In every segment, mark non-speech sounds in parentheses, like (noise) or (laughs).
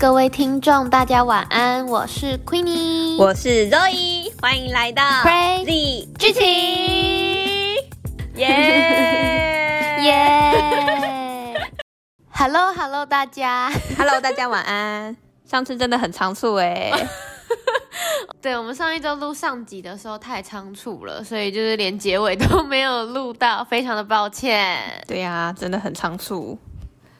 各位听众，大家晚安，我是 Queenie，我是 Zoe，欢迎来到 Crazy 剧情，耶耶！Hello Hello，大家，Hello 大家晚安。上次真的很仓促哎，(laughs) 对，我们上一周录上集的时候太仓促了，所以就是连结尾都没有录到，非常的抱歉。对呀、啊，真的很仓促，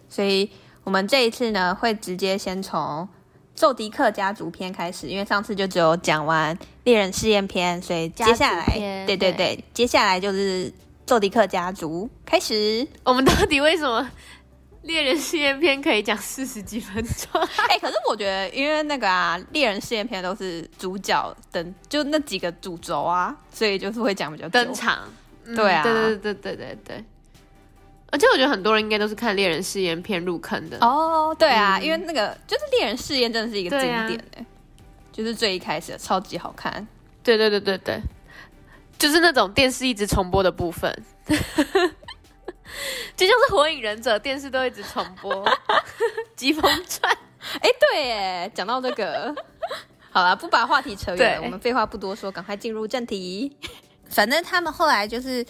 所以我们这一次呢会直接先从宙迪克家族篇开始，因为上次就只有讲完猎人试验篇，所以接下来，对对对，对接下来就是宙迪克家族开始。我们到底为什么？猎人试验篇可以讲四十几分钟，(laughs) 哎、欸，可是我觉得，因为那个啊，猎人试验篇都是主角等，就那几个主轴啊，所以就是会讲比较登场。对啊，对对对对对对。而且我觉得很多人应该都是看猎人试验片入坑的。哦，对啊，嗯、因为那个就是猎人试验真的是一个经典哎，啊、就是最一开始的超级好看。对对对对对，就是那种电视一直重播的部分。(laughs) 就像是火影忍者，电视都一直重播 (laughs)《疾风传》。哎，对耶，讲到这个，(laughs) 好了，不把话题扯远，我们废话不多说，赶快进入正题。反正他们后来就是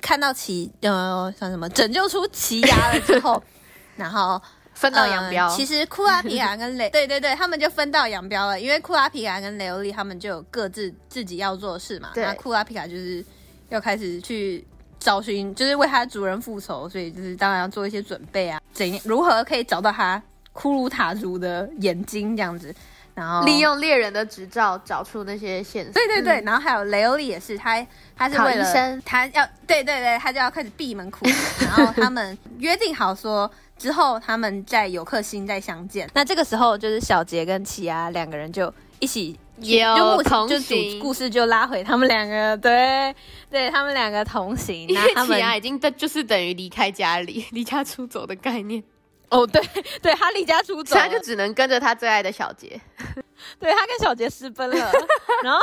看到奇呃，像什么拯救出奇犽了之后，(laughs) 然后分道扬镳、呃。其实库拉皮卡跟雷，(laughs) 对对对，他们就分道扬镳了，因为库拉皮卡跟雷欧利他们就有各自自己要做的事嘛。那库拉皮卡就是要开始去。找寻就是为他的主人复仇，所以就是当然要做一些准备啊，怎样如何可以找到他骷髅塔族的眼睛这样子，然后利用猎人的执照找出那些线索。对对对，嗯、然后还有雷欧利也是，他他是为了他要对对对，他就要开始闭门苦 (laughs) 然后他们约定好说之后他们在有克星再相见。那这个时候就是小杰跟奇亚两个人就一起。有就目前就主故事就拉回他们两个，对对，他们两个同行。(laughs) 因为奇亚已经就是等于离开家里、离家出走的概念。哦，对对，他离家出走，他就只能跟着他最爱的小杰。(laughs) 对，他跟小杰私奔了，然后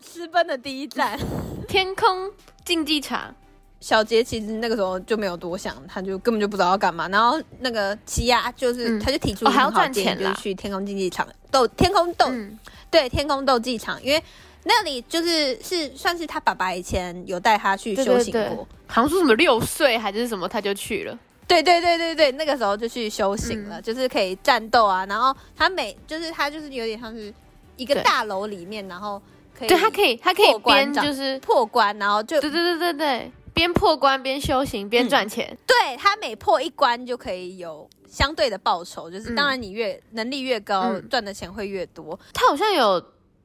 私奔的第一站 (laughs) 天空竞技场。(laughs) 小杰其实那个时候就没有多想，他就根本就不知道要干嘛。然后那个奇犽就是，嗯、他就提出还要赚钱，就是去天空竞技场斗天空斗。嗯对，天空斗技场，因为那里就是是算是他爸爸以前有带他去修行过，对对对，好像说什么六岁还是什么，他就去了。对对对对对，那个时候就去修行了，嗯、就是可以战斗啊。然后他每就是他就是有点像是一个大楼里面，然后可以对他可以他可以边就是破关，然后就对对对对对，边破关边修行边赚钱。嗯、对他每破一关就可以有。相对的报酬就是，当然你越、嗯、能力越高，赚、嗯、的钱会越多。他好像有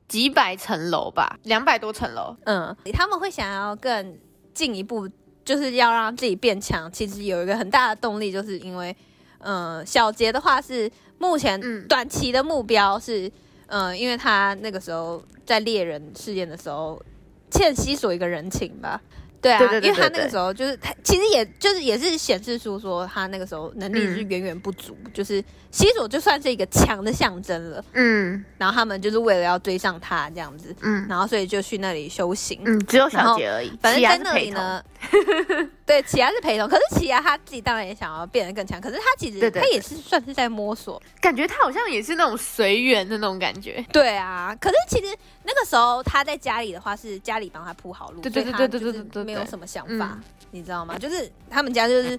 几百层楼吧，两百多层楼。嗯，他们会想要更进一步，就是要让自己变强。其实有一个很大的动力，就是因为，嗯、呃，小杰的话是目前短期的目标是，嗯、呃，因为他那个时候在猎人事件的时候欠西索一个人情吧。对啊，因为他那个时候就是他，其实也就是也是显示出说他那个时候能力是远远不足，嗯、就是西索就算是一个强的象征了，嗯，然后他们就是为了要追上他这样子，嗯，然后所以就去那里修行，嗯，只有小杰而已，反正在那里呢，(laughs) 对，奇亚是陪同，可是奇亚他自己当然也想要变得更强，可是他其实他也是算是在摸索，感觉他好像也是那种随缘的那种感觉，对啊，可是其实那个时候他在家里的话是家里帮他铺好路，对对对对对对对，没有什么想法，嗯、你知道吗？就是他们家就是，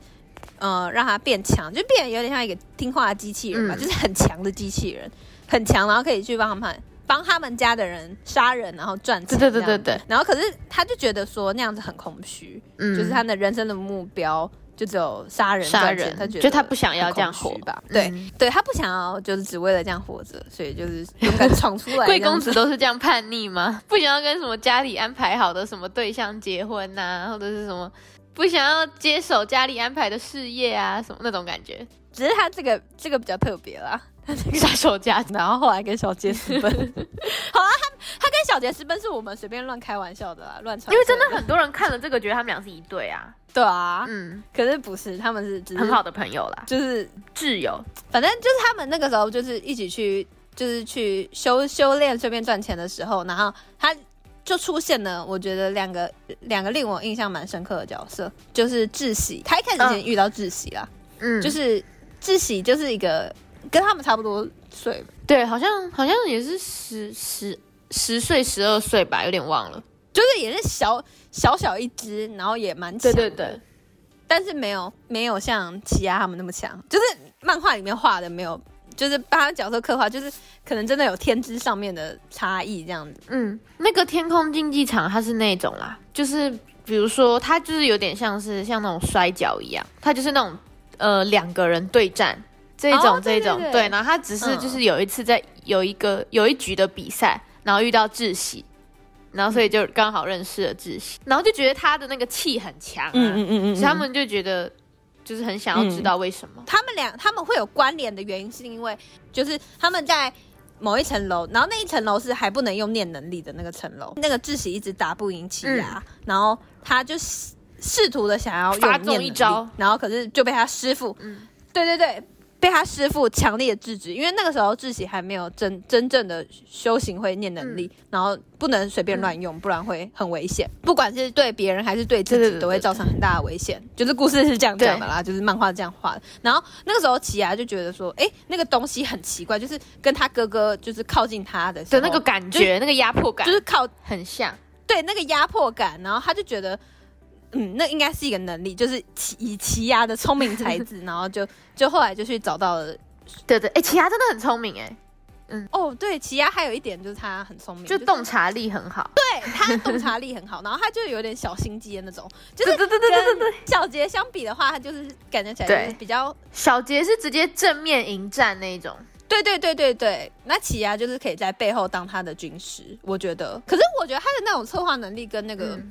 呃，让他变强，就变得有点像一个听话的机器人吧，嗯、就是很强的机器人，很强，然后可以去帮他们帮他们家的人杀人，然后赚钱。对对对对对。然后可是他就觉得说那样子很空虚，嗯，就是他的人生的目标。就只有杀人杀人，他觉得就他不想要这样活吧？对，对他不想要，就是只为了这样活着，所以就是勇敢闯出来。(laughs) 贵公子都是这样叛逆吗？不想要跟什么家里安排好的什么对象结婚呐，或者是什么不想要接手家里安排的事业啊，什么那种感觉。只是他这个这个比较特别啦，(laughs) 杀手家，然后后来跟小杰私奔。(laughs) 好啊，他他跟小杰私奔是我们随便乱开玩笑的啦，乱传。因为真的很多人看了这个，觉得他们俩是一对啊。对啊，嗯，可是不是，他们是只是很好的朋友啦，就是挚友，反正就是他们那个时候就是一起去，就是去修修炼，顺便赚钱的时候，然后他就出现了，我觉得两个两个令我印象蛮深刻的角色，就是志喜，他一开始先遇到志喜啦，嗯，就是志喜就是一个跟他们差不多岁。对，好像好像也是十十十岁十二岁吧，有点忘了。就是也是小小小一只，然后也蛮强的。对对对。但是没有没有像奇犽他们那么强，就是漫画里面画的没有，就是把他角色刻画，就是可能真的有天资上面的差异这样子。嗯，那个天空竞技场它是那种啦，就是比如说它就是有点像是像那种摔跤一样，它就是那种呃两个人对战这种、哦、这种对，然后他只是就是有一次在有一个有一局的比赛，然后遇到志祺。然后，所以就刚好认识了志喜，然后就觉得他的那个气很强啊，嗯嗯嗯，所以他们就觉得就是很想要知道为什么。他们俩他们会有关联的原因，是因为就是他们在某一层楼，然后那一层楼是还不能用念能力的那个层楼，那个志喜一直打不赢奇犽，嗯，然后他就试图的想要发动，一招，然后可是就被他师傅，嗯，对对对。被他师傅强烈的制止，因为那个时候志喜还没有真真正的修行会念能力，嗯、然后不能随便乱用，嗯，不然会很危险。不管是对别人还是对自己，都会造成很大的危险。就是故事是这样讲的啦，就是漫画这样画的。然后那个时候奇牙就觉得说，哎，那个东西很奇怪，就是跟他哥哥就是靠近他的时候的那个感觉，那个压迫感，就是靠很像，对那个压迫感。然后他就觉得。嗯，那应该是一个能力，就是奇以奇犽的聪明才智，然后就 (laughs) 就后来就去找到了，对对，哎、欸，奇犽真的很聪明，哎，嗯，哦，对，奇犽还有一点就是他很聪明，就洞察力很好，就是、对他洞察力很好，(laughs) 然后他就有点小心机的那种，就是对对对对对对，小杰相比的话，他就是感觉起来就是比较小杰是直接正面迎战那一种，对对对对对，那奇犽就是可以在背后当他的军师，我觉得，可是我觉得他的那种策划能力跟那个。嗯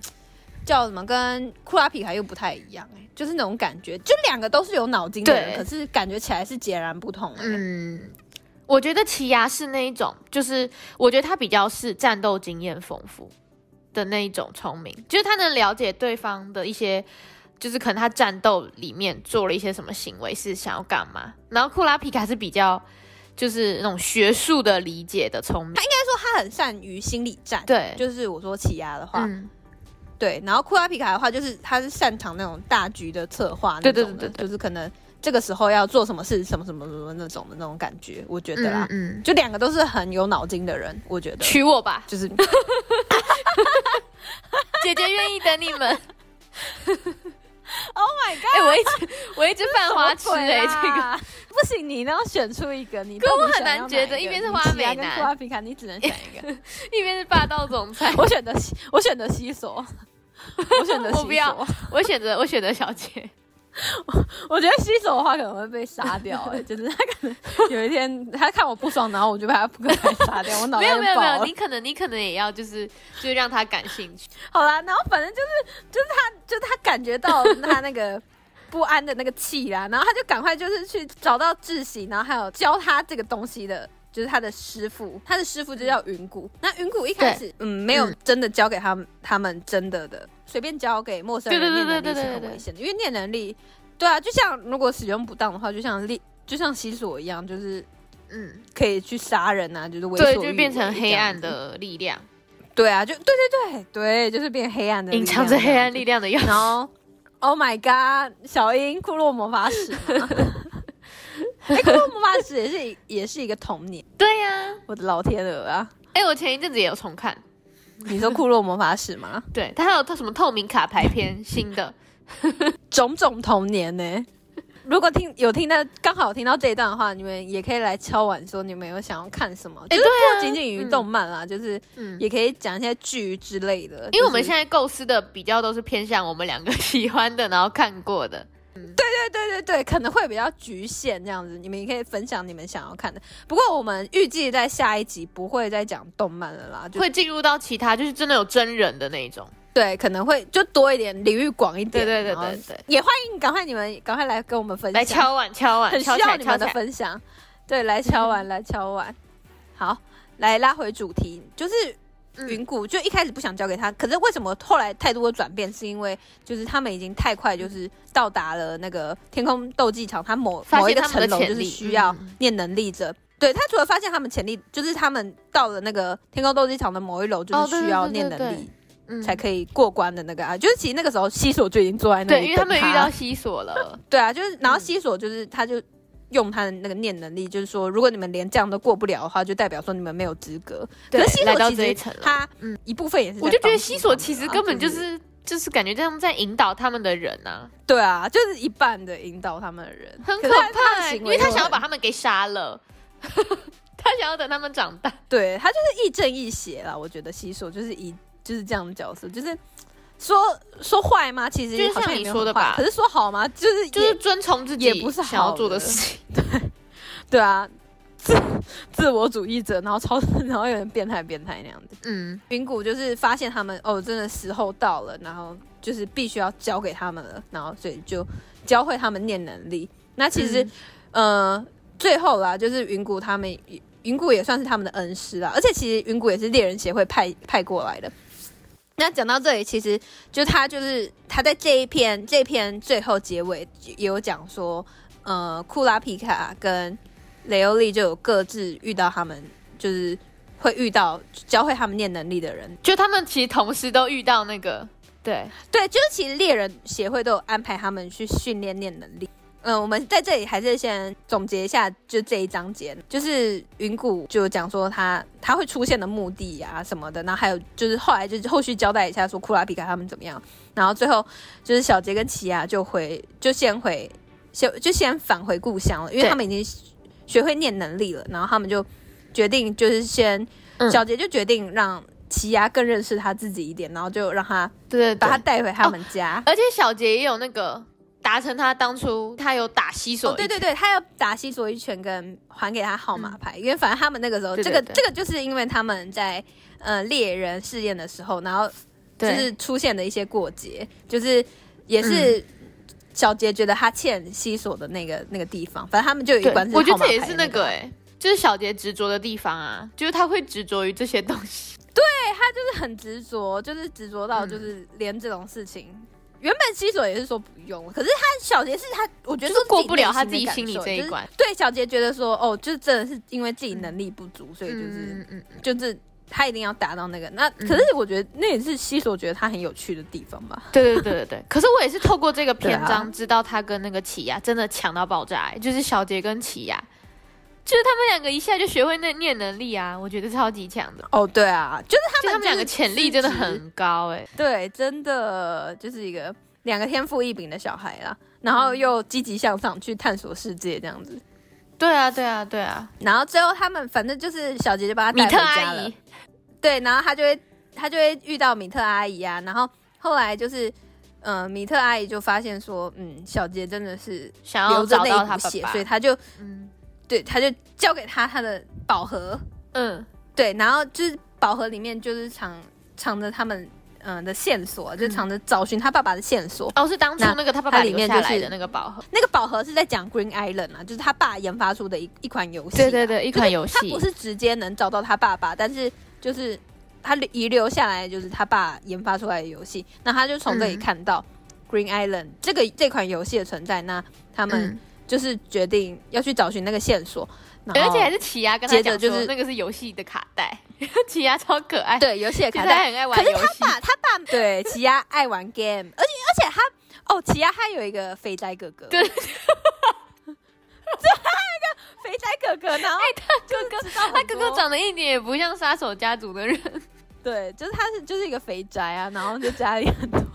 叫什么？跟库拉皮卡又不太一样哎、欸，就是那种感觉，就两个都是有脑筋的人，可是感觉起来是截然不同、欸。嗯，我觉得奇犽是那一种，就是我觉得他比较是战斗经验丰富的那一种聪明，就是他能了解对方的一些，就是可能他战斗里面做了一些什么行为是想要干嘛。然后库拉皮卡是比较就是那种学术的理解的聪明，他应该说他很善于心理战。对，就是我说奇犽的话。嗯对，然后库拉皮卡的话，就是他是擅长那种大局的策划那种的，对对对。对，就是可能这个时候要做什么事，什么什么什么那种的那种感觉，我觉得啦，嗯，嗯。就两个都是很有脑筋的人，我觉得。娶我吧，就是 (laughs) 姐姐愿意等你们。(laughs) Oh my god！哎、欸，我一直我一直犯花痴哎、欸，这个 (laughs) 不行，你都要选出一个，你可我很难觉得，一边是花美男，库拉皮卡，你只能选一个，一边是霸道总裁，我选择我选择西索，(laughs) 我选择，我不要，我选择我选择小姐。我 (laughs) 我觉得西索的话可能会被杀掉、欸，哎，就是他可能 (laughs) 有一天他看我不爽，然后我就把他扑克牌杀掉，我脑袋没有没有没有，你可能你可能也要就是就是让他感兴趣。好啦，然后反正就是就是他就是他感觉到他那个不安的那个气啦，然后他就赶快就是去找到志祺，然后还有教他这个东西的，就是他的师傅，他的师傅就叫云谷。那云谷一开始嗯没有真的教给他们、嗯、他们真的的。随便交给陌生人念能力是很危险的，因为念能力，对啊，就像如果使用不当的话，就像力，就像西索一样，就是嗯，可以去杀人啊，就是为所欲为，对，就变成黑暗的力量。对啊，就对对对对，就是变黑暗的，隐藏着黑暗力量的样子。然后，Oh my God，小樱库洛魔法使，(laughs) (laughs) 哎、欸，库洛魔法使也是也是一个童年。对呀、啊，我的老天鹅啊！哎、欸，我前一阵子也有重看。你说库洛魔法使吗？(laughs) 对，它还有它什么透明卡牌片新的，(laughs) 种种童年呢？如果听有听到刚好听到这一段的话，你们也可以来敲碗说你们有想要看什么，欸、就是不仅仅于动漫啦，嗯、就是也可以讲一些剧之类的。因为我们现在构思的比较都是偏向我们两个喜欢的，然后看过的。对对对对对，可能会比较局限这样子，你们也可以分享你们想要看的。不过我们预计在下一集不会再讲动漫了啦，就会进入到其他，就是真的有真人的那一种。对，可能会就多一点，领域广一点。对对对对对，也欢迎赶快你们赶快来跟我们分享，来敲碗敲碗，很需要你们的分享。对，来敲碗来敲碗。好，来拉回主题，就是。云谷就一开始不想交给他，可是为什么后来态度的转变？是因为就是他们已经太快，就是到达了那个天空斗技场，他某某一个层楼就是需要念能力者。嗯、对他除了发现他们潜力，就是他们到了那个天空斗技场的某一楼，就是需要念能力才可以过关的那个啊。就是其实那个时候西索就已经坐在那里，对，因为他们遇到西索了。对啊，就是然后西索就是他就用他的那个念能力，就是说，如果你们连这样都过不了的话，就代表说你们没有资格。对，可是西来到这一层，他嗯一部分也是，我就觉得西索其实根本就是、就是、就是感觉这样在引导他们的人啊。对啊，就是一半的引导他们的人，很可怕、欸，因为他想要把他们给杀了，(laughs) 他想要等他们长大。对，他就是亦正亦邪啦，我觉得西索就是以就是这样的角色，就是。说说坏吗？其实就像你说的吧。可是说好吗？就是就是遵从自己，也不是想要做的事情。(laughs) 对对啊，自自我主义者，然后超 (laughs) 然后有点变态变态那样子。嗯，云谷就是发现他们哦，真的时候到了，然后就是必须要交给他们了，然后所以就教会他们念能力。那其实、嗯、呃，最后啦，就是云谷他们云谷也算是他们的恩师啦，而且其实云谷也是猎人协会派派过来的。那讲到这里，其实就他就是他在这一篇这一篇最后结尾也有讲说，呃，库拉皮卡跟雷欧利就有各自遇到他们，就是会遇到教会他们念能力的人，就他们其实同时都遇到那个，对。对，就是其实猎人协会都有安排他们去训练念能力。嗯，我们在这里还是先总结一下，就这一章节，就是云谷就讲说他他会出现的目的啊什么的，然后还有就是后来就是后续交代一下说库拉皮卡他们怎么样，然后最后就是小杰跟奇犽就回就先回先就先返回故乡了，因为他们已经学会念能力了，然后他们就决定就是先、嗯、小杰就决定让奇犽更认识他自己一点，然后就让他对把他带回他们家，哦、而且小杰也有那个。达成他当初他有打西索、哦，对对对，他要打西索一拳跟还给他号码牌、嗯，因为反正他们那个时候，对对对这个这个就是因为他们在呃猎人试验的时候，然后就是出现的一些过节，就是也是小杰觉得他欠西索的那个那个地方，反正他们就有一关是、那个，我觉得这也是那个哎、欸，就是小杰执着的地方啊，就是他会执着于这些东西，对他就是很执着，就是执着到就是连这种事情。嗯原本西索也是说不用，可是他小杰是他，我觉得是过不了他自己心里这一关。对小杰觉得说，哦，就是真的是因为自己能力不足，所以就是，嗯嗯，就是他一定要达到那个。那可是我觉得那也是西索觉得他很有趣的地方吧。对对对对对。(laughs) 可是我也是透过这个篇章知道他跟那个奇亚真的强到爆炸，就是小杰跟奇犽。就是他们两个一下就学会那念能力啊，我觉得超级强的哦。对啊，就是他们，就他们两个潜力真的很高哎、欸。对，真的就是一个两个天赋异禀的小孩啦，然后又积极向上去探索世界这样子。对啊，对啊，对啊。然后最后他们反正就是小杰就把他带回家了。对，然后他就会他就会遇到米特阿姨啊，然后后来就是嗯、呃，米特阿姨就发现说，嗯，小杰真的是想要找到他爸爸，所以他就嗯。对，他就交给他他的宝盒，嗯，对，然后就是宝盒里面就是藏藏着他们嗯的线索，嗯、就藏着找寻他爸爸的线索。哦，是当初那个他爸爸留下来的那个宝盒。那个宝盒是在讲 Green Island 啊，就是他爸研发出的一一款游戏。对对对，一款游戏。他不是直接能找到他爸爸，但是就是他遗留下来就是他爸研发出来的游戏。那他就从这里看到 Green Island 这个这款游戏的存在。那他们。嗯就是决定要去找寻那个线索，而且还是奇亚跟他讲，就是那个是游戏的卡带，(laughs) 奇亚超可爱，对，游戏的卡带很爱玩游戏。可是他爸，他爸对奇亚爱玩 game，而且而且他哦，奇亚他有一个肥宅哥哥，对，就，他有一个肥宅哥哥，然后他哥哥，他哥哥长得一点也不像杀手家族的人，对，就是他是就是一个肥宅啊，然后就家里很多。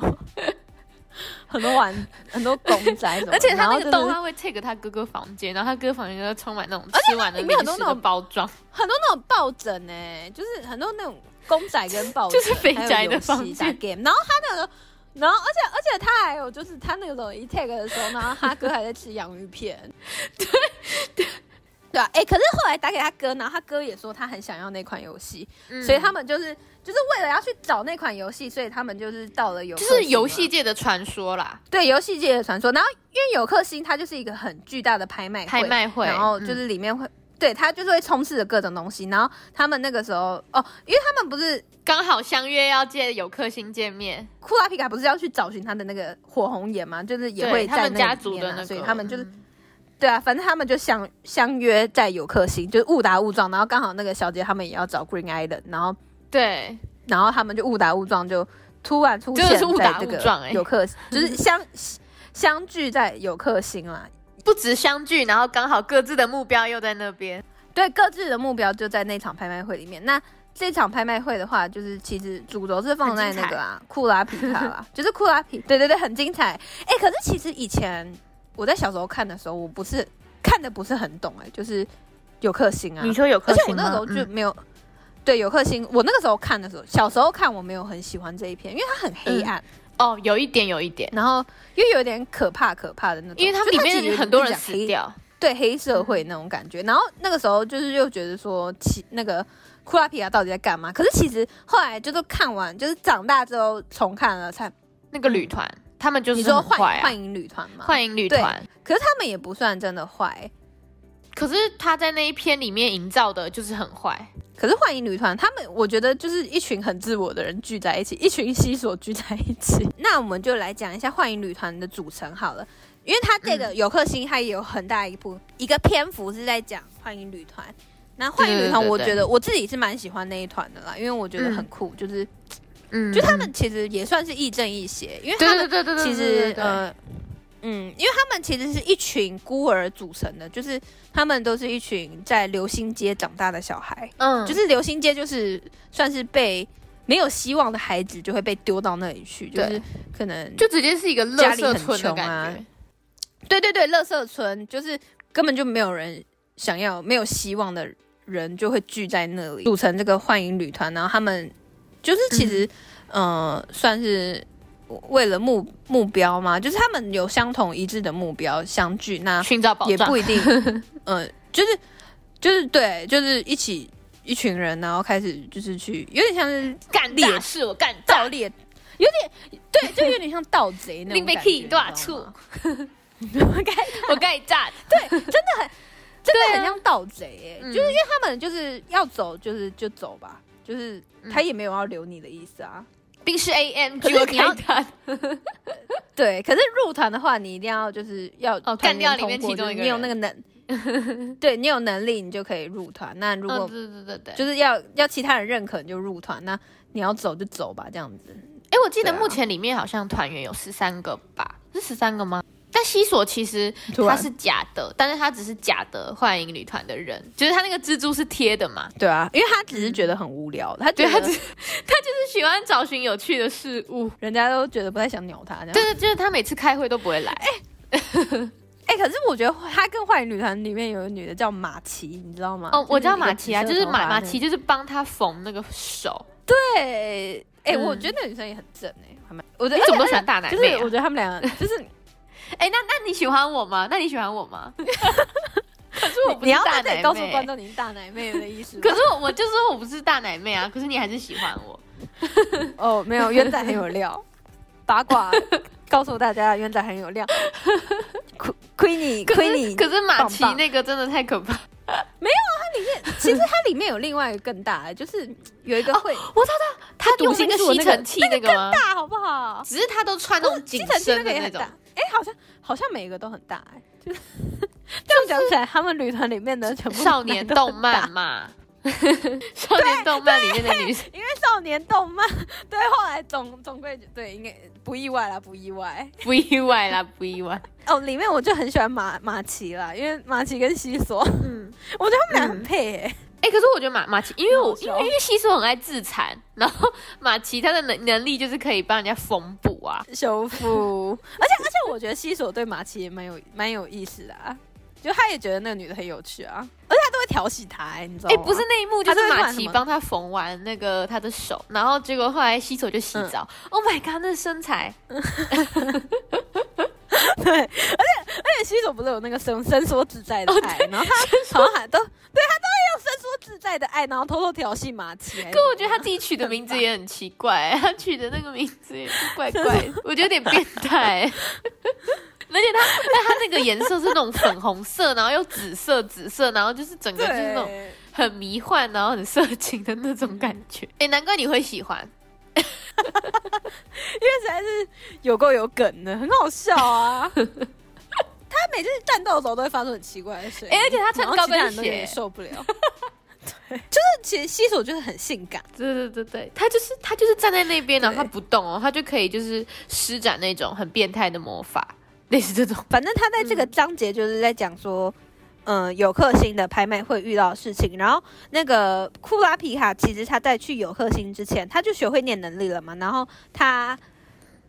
(laughs) 很多玩很多公仔，(laughs) 而且他那个动画会 take 他哥哥房间，然后他哥哥房间就充满那种吃完的里面很多那种包装，很多那种抱枕呢、欸，就是很多那种公仔跟抱枕，(laughs) 就是肥宅的房间。然后他那个，然后而且而且他还有就是他那种一 take 的时候，然后他哥还在吃洋芋片，对对对啊，哎、欸，可是后来打给他哥，然后他哥也说他很想要那款游戏、嗯，所以他们就是。就是为了要去找那款游戏，所以他们就是到了游，就是游戏界的传说啦。对，游戏界的传说。然后因为有克星，它就是一个很巨大的拍卖会，拍卖会，然后就是里面会，嗯、对，它就是会充斥着各种东西。然后他们那个时候，哦，因为他们不是刚好相约要借有克星见面，库拉皮卡不是要去找寻他的那个火红岩吗？就是也会在那、啊、他们家族的那个，所以他们就是、嗯，对啊，反正他们就相相约在有克星，就是误打误撞，然后刚好那个小姐他们也要找 Green Island，然后对。然后他们就误打误撞，就突然出现在这个有克，就是相相聚在有克星啦。不止相聚，然后刚好各自的目标又在那边。对，各自的目标就在那场拍卖会里面。那这场拍卖会的话，就是其实主轴是放在那个啊，库拉皮卡啦，(laughs) 就是库拉皮。对对对，很精彩。哎，可是其实以前我在小时候看的时候，我不是看的不是很懂哎，就是有克星啊。你说有克星，而且我那个时候就没有。嗯、对，有颗星。我那个时候看的时候，小时候看我没有很喜欢这一篇，因为它很黑暗。嗯、哦，有一点，有一点。然后又有点可怕，可怕的那种。因为它里面很多人死掉。对黑社会那种感觉，嗯、然后那个时候就是又觉得说，其那个库拉皮亚到底在干嘛？可是其实后来就是看完，就是长大之后重看了，才那个旅团，嗯、他们就是、啊、你说幻幻影旅团嘛？幻影旅团，可是他们也不算真的坏，可是他在那一篇里面营造的就是很坏。可是幻影旅团，他们我觉得就是一群很自我的人聚在一起，一群西索聚在一起。(laughs) 那我们就来讲一下幻影旅团的组成好了。因为他这个有克星，他也有很大一部、嗯、一个篇幅是在讲幻影旅团。那幻影旅团，我觉得我自己是蛮喜欢那一团的啦，因为我觉得很酷，嗯、就是，嗯，就他们其实也算是亦正亦邪，因为他们其实呃，嗯，因为他们其实是一群孤儿组成的，就是他们都是一群在流星街长大的小孩，嗯，就是流星街就是算是被没有希望的孩子就会被丢到那里去，就是可能就直接是一个垃圾村的感觉。对对对，乐色村就是根本就没有人想要，没有希望的人就会聚在那里，组成这个幻影旅团。然后他们就是其实，嗯、呃，算是为了目目标吗，就是他们有相同一致的目标相聚。那寻找宝藏。也不一定，嗯、(laughs) 呃，就是就是对，就是一起一群人，然后开始就是去，有点像是干猎事，我干盗猎，有点对，就有点像盗贼那种 (laughs) 感觉，多少处。我该 (laughs) 我该炸，对，真的很，真的很像盗贼哎，就是因为他们就是要走，就是就走吧，就是他也没有要留你的意思啊。冰室 AM，可是你要团 (laughs) 对，可是入团的话，你一定要就是要哦干掉里面其中一个，你有那个能，(laughs) 对你有能力，你就可以入团。那如果对对对对，就是要要其他人认可，你就入团。那你要走就走吧，这样子。哎，我记得目前里面好像团员有十三个吧？是十三个吗？但西索其实他是假的，但是他只是假的幻影女团的人，就是他那个蜘蛛是贴的嘛？对啊，因为他只是觉得很无聊，他觉得他只他就是喜欢找寻有趣的事物，人家都觉得不太想鸟他。这样对对，就是他每次开会都不会来。(laughs) 哎哎、欸欸，可是我觉得他跟幻影旅团里面有个女的叫马奇，你知道吗？哦，我知道马奇啊，就是马马奇，就是帮他缝那个手。对，哎、欸，嗯、我觉得那女生也很正哎、欸，还蛮，我觉得你怎么都喜欢大奶妹、啊？就是我觉得他们两个就是。哎，那那你喜欢我吗？那你喜欢我吗？(laughs) 可是我不是大奶妹，告诉观众你是大奶妹的意思。可是我我就说我不是大奶妹啊，可是你还是喜欢我。哦，没有，元仔很有料，八卦告诉大家，渊仔很有料。(laughs) 亏亏你，亏你。可是马奇那个真的太可怕。没有啊，它里面其实它里面有另外一个更大的，就是有一个会，我知道他用那个吸尘器那个更大，好不好？只是他都穿那种 (laughs) 紧身的那种。哎，好像好像每一个都很大哎，就是 (laughs) 这样讲起来，他们旅团里面的全部少年动漫嘛，(laughs) 少年动漫里面的女生，因为少年动漫，(laughs) 对，后来总总归对，应该不意外啦，不意外，(laughs) 不意外啦，不意外。哦，里面我就很喜欢马马奇啦，因为马奇跟西索，嗯，我觉得他们俩很配哎。哎、欸，可是我觉得马马奇，因为我因为因为西索很爱自残，然后马奇他的能能力就是可以帮人家缝补啊、修复，而且而且我觉得西索对马奇也蛮有蛮有意思的啊，就他也觉得那个女的很有趣啊，会调戏他、欸，你知道吗？哎、欸，不是那一幕，就是马奇帮他缝完那个他的手，然后结果后来西索就洗澡、嗯、，(laughs) Oh my god，那身材。对，而且而且西索不是有那个伸伸缩自在的爱，然后他好像还都对他都会用伸缩自在的爱，然后偷偷调戏马奇。可我觉得他自己取的名字也很奇怪，他取的那个名字也是怪怪的，(laughs) 我觉得有点变态。而且它，但它那个颜色是那种粉红色，然后又紫色紫色，然后就是整个就是那种很迷幻，然后很色情的那种感觉。(laughs) 哎，难怪你会喜欢。(laughs) 因为实在是有够有梗的，很好笑啊！(laughs) 他每次战斗的时候都会发出很奇怪的声音，而且他穿高跟鞋也受不了。对，就是其实西索就是很性感，对对对对，他就是他就是站在那边，然后他不动哦，他就可以就是施展那种很变态的魔法，类似这种。(laughs) 反正他在这个章节就是在讲说，嗯、呃，有克星的拍卖会遇到的事情。然后那个库拉皮卡其实他在去有克星之前，他就学会念能力了嘛。然后他，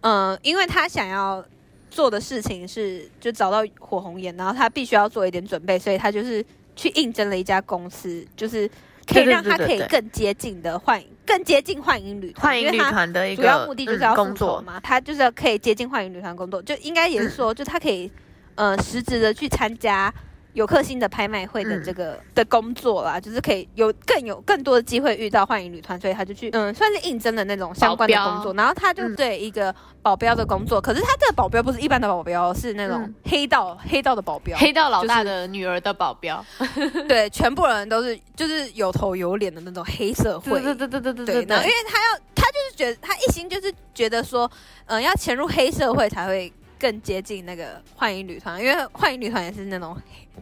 嗯、呃，因为他想要做的事情是就找到火红岩，然后他必须要做一点准备，所以他就是去应征了一家公司，就是。可以让他可以更接近的幻，更接近幻影旅团，幻影旅团的一个主要目的就是要工作嘛，他就是要可以接近幻影旅团工作，就应该也是说，就他可以呃实质的去参加。有克星的拍卖会的这个、嗯、的工作啦，就是可以有更有更多的机会遇到幻影旅团，所以他就去嗯，算是应征的那种相关的工作。然后他就对一个保镖的工作，嗯、可是他这个保镖不是一般的保镖，是那种黑道、嗯、黑道的保镖，黑道老大的女儿的保镖。就是、对，全部人都是就是有头有脸的那种黑社会。对对对对对对。然后因为他要他就是觉得他一心就是觉得说，嗯，要潜入黑社会才会。更接近那个幻影旅团，因为幻影旅团也是那种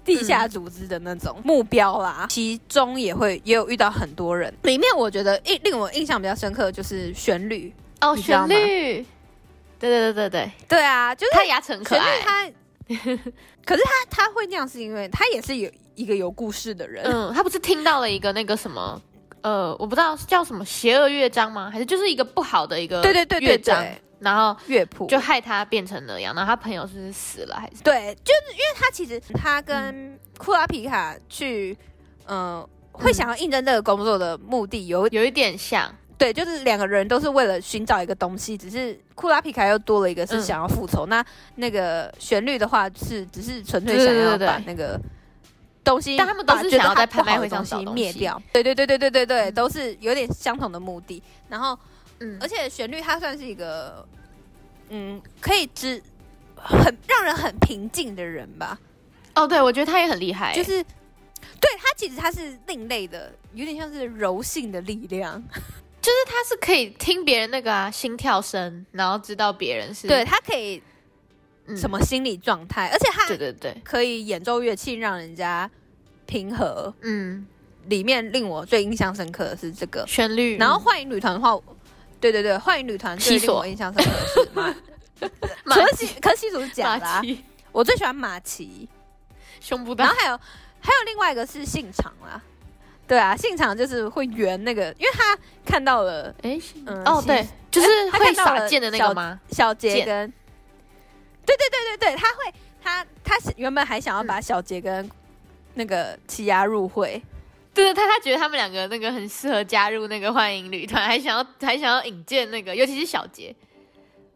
地下组织的那种目标啦。嗯、其中也会也有遇到很多人，里面我觉得印令我印象比较深刻的就是旋律哦，旋律，对对对对对对啊，就是他牙齿很可爱。他，(laughs) 可是他他会那样是因为他也是有一个有故事的人。嗯，他不是听到了一个那个什么呃，我不知道叫什么邪恶乐章吗？还是就是一个不好的一个对对对乐章。然后乐谱。就害他变成那样，然后他朋友是死了还是？对，就是因为他其实他跟库拉皮卡去，嗯、呃，会想要应征这个工作的目的有有一点像，对，就是两个人都是为了寻找一个东西，只是库拉皮卡又多了一个是想要复仇，嗯、那那个旋律的话是只是纯粹想要把那个东西，但他们都是想要在拍卖会上东西。灭掉，对对对对对对对，嗯、都是有点相同的目的，然后。嗯，而且旋律它算是一个，嗯，可以知很让人很平静的人吧。哦，对，我觉得他也很厉害，就是对他其实他是另类的，有点像是柔性的力量，(laughs) 就是他是可以听别人那个啊心跳声，然后知道别人是对他可以什么心理状态，嗯、而且他对对对。可以演奏乐器让人家平和。嗯，里面令我最印象深刻的是这个。旋律，然后幻影旅团的话。对对对，幻影旅团最令我印象深刻的是马，(laughs) 可惜可惜是假的。奇我最喜欢马奇，胸部大。然后还有还有另外一个是信长啦，对啊，信长就是会圆那个，因为他看到了，哎，嗯，哦对，就是会撒剑的那个吗？小杰跟，对对对对对，他会他他原本还想要把小杰跟那个奇犽入会。对对，他他觉得他们两个那个很适合加入那个欢迎旅团，(laughs) 还想要还想要引荐那个，尤其是小杰，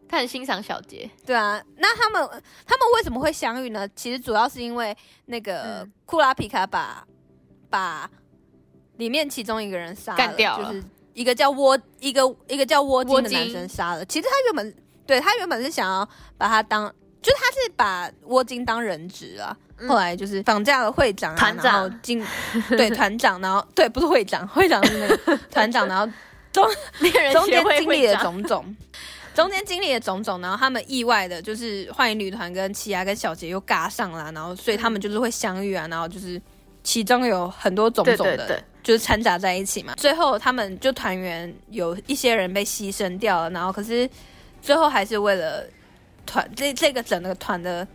他很欣赏小杰。对啊，那他们他们为什么会相遇呢？其实主要是因为那个库拉皮卡把把里面其中一个人杀了，干掉了，就是一个叫窝一个一个叫窝金的男生杀了。其实他原本对他原本是想要把他当，就是他是把窝金当人质啊。后来就是绑架了会长、啊，团长然后进对 (laughs) 团长，然后对不是会长，会长是那个 (laughs) 团长，然后中中间经历了种种，中间经历了种种，然后他们意外的就是幻影旅团跟奇犽跟小杰又尬上了，然后所以他们就是会相遇啊，然后就是其中有很多种种的，就是掺杂在一起嘛。最后他们就团员，有一些人被牺牲掉了，然后可是最后还是为了团这这个整个团的。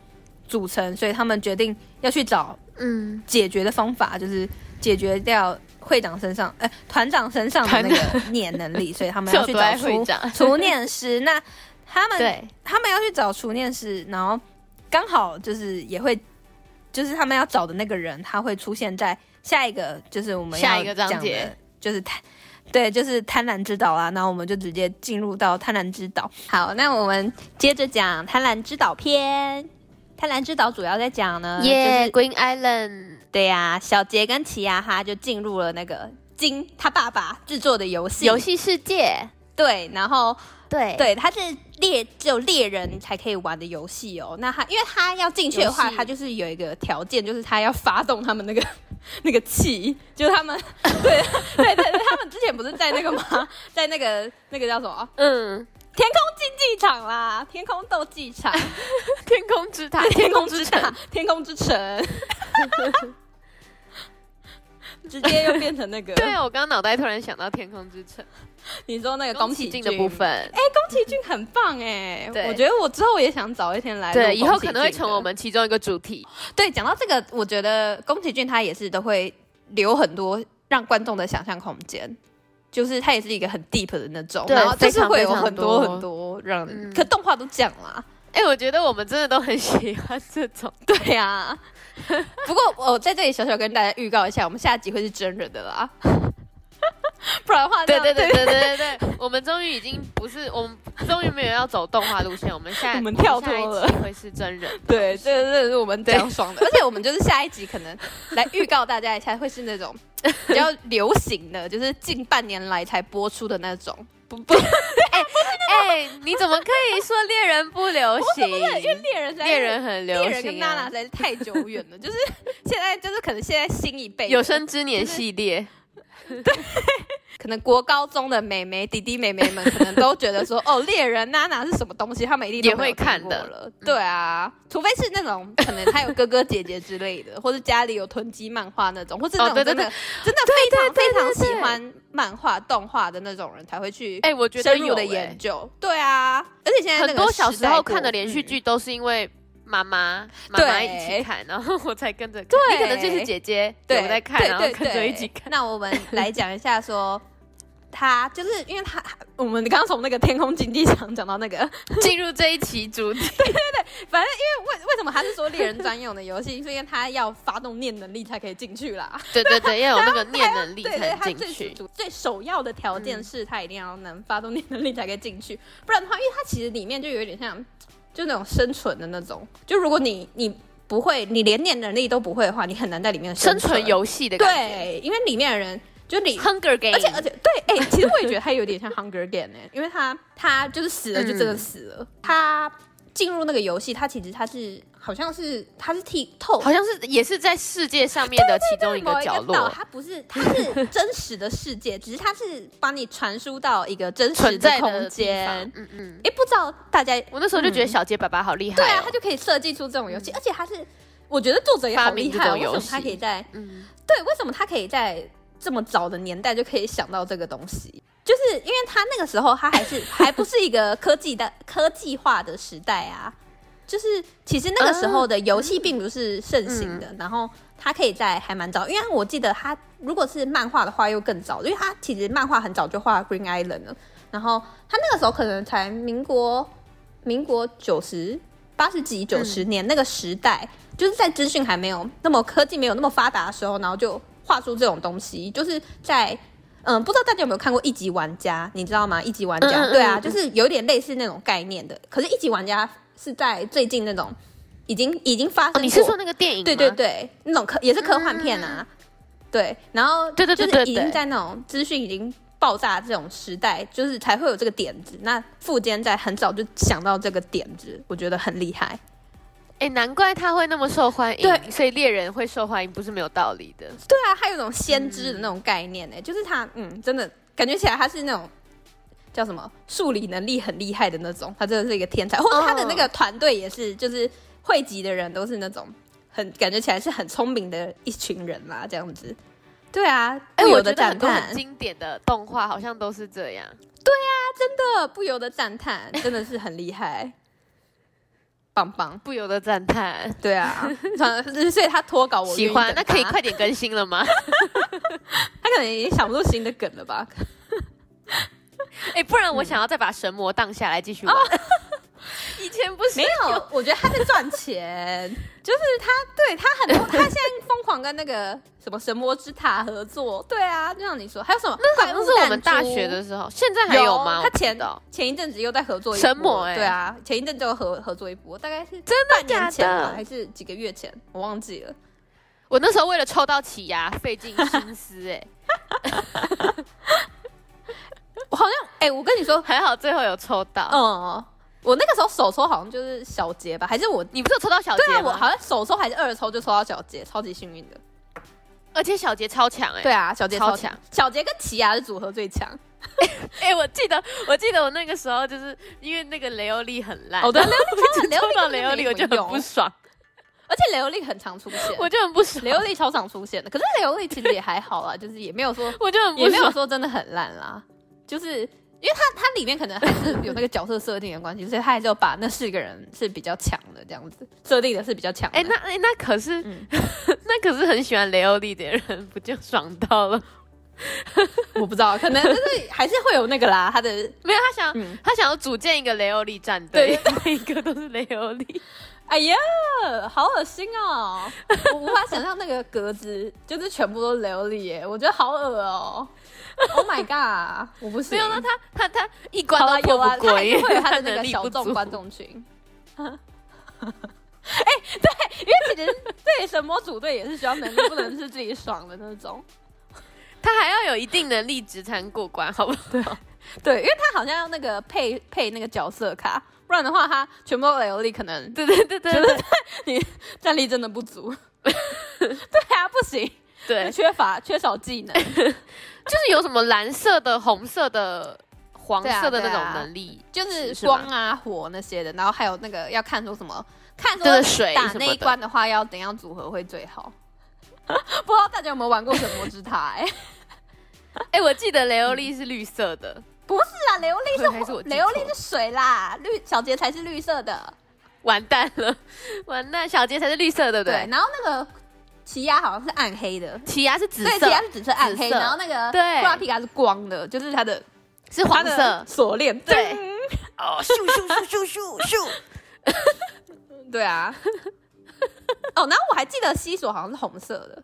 组成，所以他们决定要去找嗯解决的方法，嗯、就是解决掉会长身上哎团长身上的那个念能力，所以他们 (laughs) 要去找除除 (laughs) 念师。那他们他们要去找除念师，然后刚好就是也会就是他们要找的那个人，他会出现在下一个就是我们下一个章节，就是贪对就是贪婪之岛啦。那我们就直接进入到贪婪之岛。好，那我们接着讲贪婪之岛篇。贪婪之岛主要在讲呢，耶、yeah, Green Island，对呀、啊，小杰跟奇亚哈就进入了那个金他爸爸制作的游戏游戏世界，对，然后对对，他是猎只有猎人才可以玩的游戏哦。那他因为他要进去的话，他就是有一个条件，就是他要发动他们那个 (laughs) 那个气，就是他们 (laughs) 对对对对，他们之前不是在那个吗？在那个那个叫什么？嗯。天空竞技场啦，天空斗技场，(laughs) 天空之塔，天空之塔，天空之城，(laughs) 直接又变成那个。对，我刚刚脑袋突然想到天空之城，你说那个宫崎骏。的部分，哎、欸，宫崎骏很棒哎，我觉得我之后也想找一天来。对，以后可能会成为我们其中一个主题。对，讲到这个，我觉得宫崎骏他也是都会留很多让观众的想象空间，就是它也是一个很 deep 的那种，对，然后就是会有很多很多让，嗯、可动画都讲啦。哎、欸，我觉得我们真的都很喜欢这种。(laughs) 对呀、啊，不过我在这里小小跟大家预告一下，我们下集会是真人的啦。(laughs) 不然的话，对对对对对对对，我们终于已经不是我们终于没有要走动画路线，我们现在我们跳脱了，会是真人。对，这个这是我们非常爽的，(laughs) 而且我们就是下一集可能来预告大家一下，会是那种 (laughs) 比较流行的，就是近半年来才播出的那种。不不，哎哎，你怎么可以说猎人不流行？因为猎人猎人很流行，猎人跟娜娜实在是太久远了，就是现在就是可能现在新一辈有生之年系列。对，(laughs) 可能国高中的妹妹、弟弟、妹妹们可能都觉得说，哦，猎人娜娜是什么东西？他们一定也会看的了。对啊，除非是那种可能他有哥哥姐姐之类的，或者家里有囤积漫画那种，或是那种真的真的非常非常喜欢漫画动画的那种人才会去。哎，我觉得深入的研究。对啊，而且现在很多小时候看的连续剧都是因为。妈妈，妈妈一起看，然后我才跟着看。对，你可能就是姐姐，对，我在看，然后跟着一起看。那我们来讲一下，说他就是因为他，我们刚刚从那个天空竞技场讲到那个 (laughs) 进入这一期主题。(laughs) 对对对，反正因为为为什么他是说猎人专用的游戏？是因为他要发动念能力才可以进去啦。对对对，要有那个 (laughs) 念能力才能进去。最首要的条件是他一定要能发动念能力才可以进去，不然的话，因为他其实里面就有点像。就那种生存的那种，就如果你你不会，你连念能力都不会的话，你很难在里面生存。游戏的感觉，对，因为里面的人就你 Hunger Game，而且而且对，哎、欸，其实我也觉得他有点像 Hunger Game 呢、欸，因为他他就是死了就真的死了，嗯、他。进入那个游戏，它其实它是好像是它是剔透，好像是也是在世界上面的其中一个角落。它不是，它是 (laughs) 真实的世界，只是它是把你传输到一个真实的空间。嗯嗯。哎、欸，不知道大家，我那时候就觉得小杰爸爸好厉害、哦嗯。对啊，他就可以设计出这种游戏，嗯、而且他是，我觉得作者也好厉害。为什么他可以在？嗯，对，为什么他可以在这么早的年代就可以想到这个东西？就是因为他那个时候，他还是还不是一个科技的科技化的时代啊。就是其实那个时候的游戏并不是盛行的，嗯、然后它可以在还蛮早，因为我记得它如果是漫画的话又更早，因为它其实漫画很早就画 Green Island 了。然后它那个时候可能才民国民国九十八十几九十年那个时代，嗯、就是在资讯还没有那么科技没有那么发达的时候，然后就画出这种东西，就是在。嗯，不知道大家有没有看过一级玩家？你知道吗？一级玩家，嗯嗯嗯对啊，就是有点类似那种概念的。可是，一级玩家是在最近那种已经已经发生。哦，你是说那个电影？对对对，那种科也是科幻片啊。嗯、对，然后对对对，就是已经在那种资讯已经爆炸这种时代，就是才会有这个点子。那富坚在很早就想到这个点子，我觉得很厉害。哎，难怪他会那么受欢迎。对，所以猎人会受欢迎不是没有道理的。对啊，他有种先知的那种概念呢，嗯、就是他，嗯，真的感觉起来他是那种叫什么数理能力很厉害的那种，他真的是一个天才。(laughs) 或者他的那个团队也是，就是汇集的人都是那种很感觉起来是很聪明的一群人啦，这样子。对啊，哎，我觉得很经典的动画好像都是这样。对啊，真的不由得赞叹，真的是很厉害。(laughs) 棒棒，不由得赞叹。对啊，(laughs) 所以他脱稿，我喜欢。那可以快点更新了吗？他可能已经想不出新的梗了吧？(laughs) 哎、欸，不然我想要再把神魔荡下来继续玩。嗯 (laughs) 以前不是没有，我觉得他在赚钱，(laughs) 就是他对他很多，他现在疯狂跟那个什么神魔之塔合作，对啊，就像你说，还有什么？那好像是我们大学的时候，现在还有吗？他前前一阵子又在合作一神魔，哎，对啊，前一阵就合合作一波，大概是真的假的？还是几个月前？我忘记了。我那时候为了抽到奇牙，费尽心思，哎，我哎，我跟你说，还好最后有抽到，嗯。我那个时候首抽好像就是小杰吧，还是我？你不是有抽到小杰吗？对啊，我好像首抽还是二抽就抽到小杰，超级幸运的。而且小杰超强哎、欸！对啊，小杰超强。小杰跟奇犽的组合最强。(laughs) 哎、欸，我记得，我记得我那个时候就是因为那个雷欧利很烂，哦对，(laughs) 雷欧利，雷欧利，雷欧利我就很不爽。而且雷欧利很常出现，我就很不爽。雷欧利超常出现的，可是雷欧利其实也还好啦，就是也没有说，(laughs) 我就也没有说真的很烂啦。就是因为他他里面可能还是有那个角色设定的关系，所以他还是有把那四个人是比较强的这样子设定的是比较强。哎、欸，那哎、欸、那可是、嗯、(laughs) 那可是很喜欢雷欧利的人不就爽到了？(laughs) 我不知道，可能就是还是会有那个啦。他的 (laughs) 没有，他想、嗯、他想要组建一个雷欧利战队，每一个都是雷欧利。哎呀，好恶心哦！我无法想象那个格子就是全部都是雷欧利耶，我觉得好恶哦 (laughs) Oh my god，我不是没有那他他他一关都破不过，因为他的那个小众观众群。(laughs) 哎、欸，对，因为其实对神魔组队也是需要能力，不能是自己爽的那种。(laughs) 他还要有一定能力值才能过关，好不好？对，对，因为他好像要那个配配那个角色卡，不然的话他全部都雷欧利，可能对对对对，对，对，你战力真的不足。对啊，不行，对，(laughs) 缺乏缺少技能，(laughs) 就是有什么蓝色的、红色的、黄色的那种能力，啊啊、就是光啊、火那些的，然后还有那个要看出什么，看出水打那一关的话要怎样组合会最好。(laughs) 不知道大家有没有玩过神魔之塔？哎，哎，我记得雷欧利是绿色的，嗯、不是啊，雷欧利是，是雷欧利是水啦，绿小杰才是绿色的，完蛋了，完蛋，小杰才是绿色的，对不对？对，然后那个奇犽好像是暗黑的，奇犽是紫色，对，奇犽是紫色暗黑，然后那个对布拉皮卡是光的，就是它的是黄色锁链，对，(laughs) 哦，咻咻咻咻咻咻，(laughs) 对啊。(laughs) 哦，然后我还记得西索好像是红色的，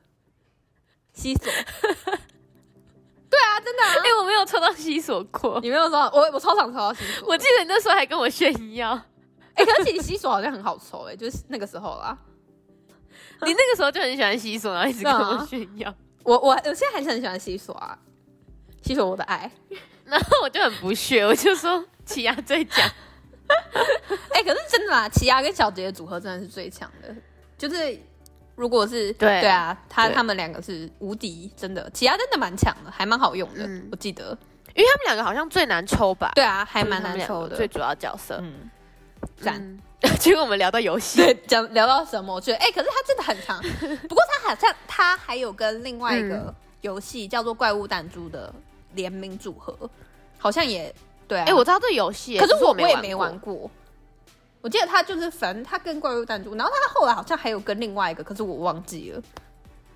西索。对啊，真的啊！哎、欸，我没有抽到西索过，你没有抽到？我我超常抽到西索。我记得你那时候还跟我炫耀。哎、欸，可是其实西索好像很好抽，哎，就是那个时候啦。(laughs) 你那个时候就很喜欢西索，然后一直跟我炫耀。我我我现在还是很喜欢西索啊，西索我的爱。然后我就很不屑，我就说奇亚最强。(laughs) 哎、欸，可是真的啦，奇亚跟小杰的组合真的是最强的。就是，如果是对对啊，他他们两个是无敌，真的，奇亚真的蛮强的，还蛮好用的。嗯、我记得，因为他们两个好像最难抽吧？对啊，还蛮难抽的。最主要角色，嗯，赞、嗯。(laughs) 结果我们聊到游戏，讲聊到什么？我觉得，哎、欸，可是它真的很长。(laughs) 不过它好像它还有跟另外一个游戏叫做《怪物弹珠》的联名组合，好像也对啊。哎、欸，我知道这游戏，可是我我也没玩过。我记得它就是，反正它跟怪物弹珠，然后它后来好像还有跟另外一个，可是我忘记了，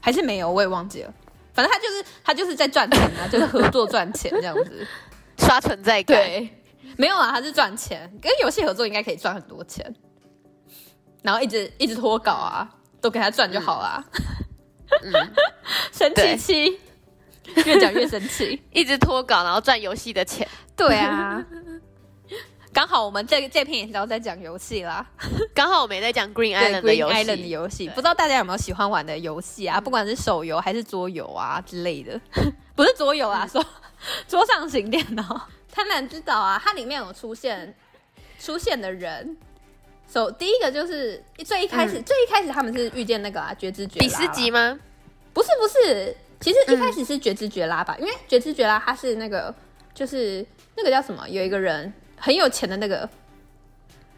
还是没有，我也忘记了。反正它就是它就是在赚钱啊，就是合作赚钱这样子，(laughs) 刷存在感。对，没有啊，他是赚钱，跟游戏合作应该可以赚很多钱。然后一直一直脱稿啊，都给他赚就好啦。嗯，(laughs) 生气气，越讲越生气，(laughs) 一直脱稿然后赚游戏的钱。对啊。(laughs) 刚好我们这个这篇也是要在讲游戏啦，刚好我们也在讲 Green Island 的游戏。Green Island 的游戏，不知道大家有没有喜欢玩的游戏啊？不管是手游还是桌游啊之类的，不是桌游啊，说桌上型电脑。贪婪之岛啊，它里面有出现出现的人，首、so, 第一个就是最一开始、嗯、最一开始他们是遇见那个啊觉知觉拉。比斯吉吗？不是不是，其实一开始是觉知觉拉吧，嗯、因为觉知觉拉他是那个就是那个叫什么，有一个人。很有钱的那个，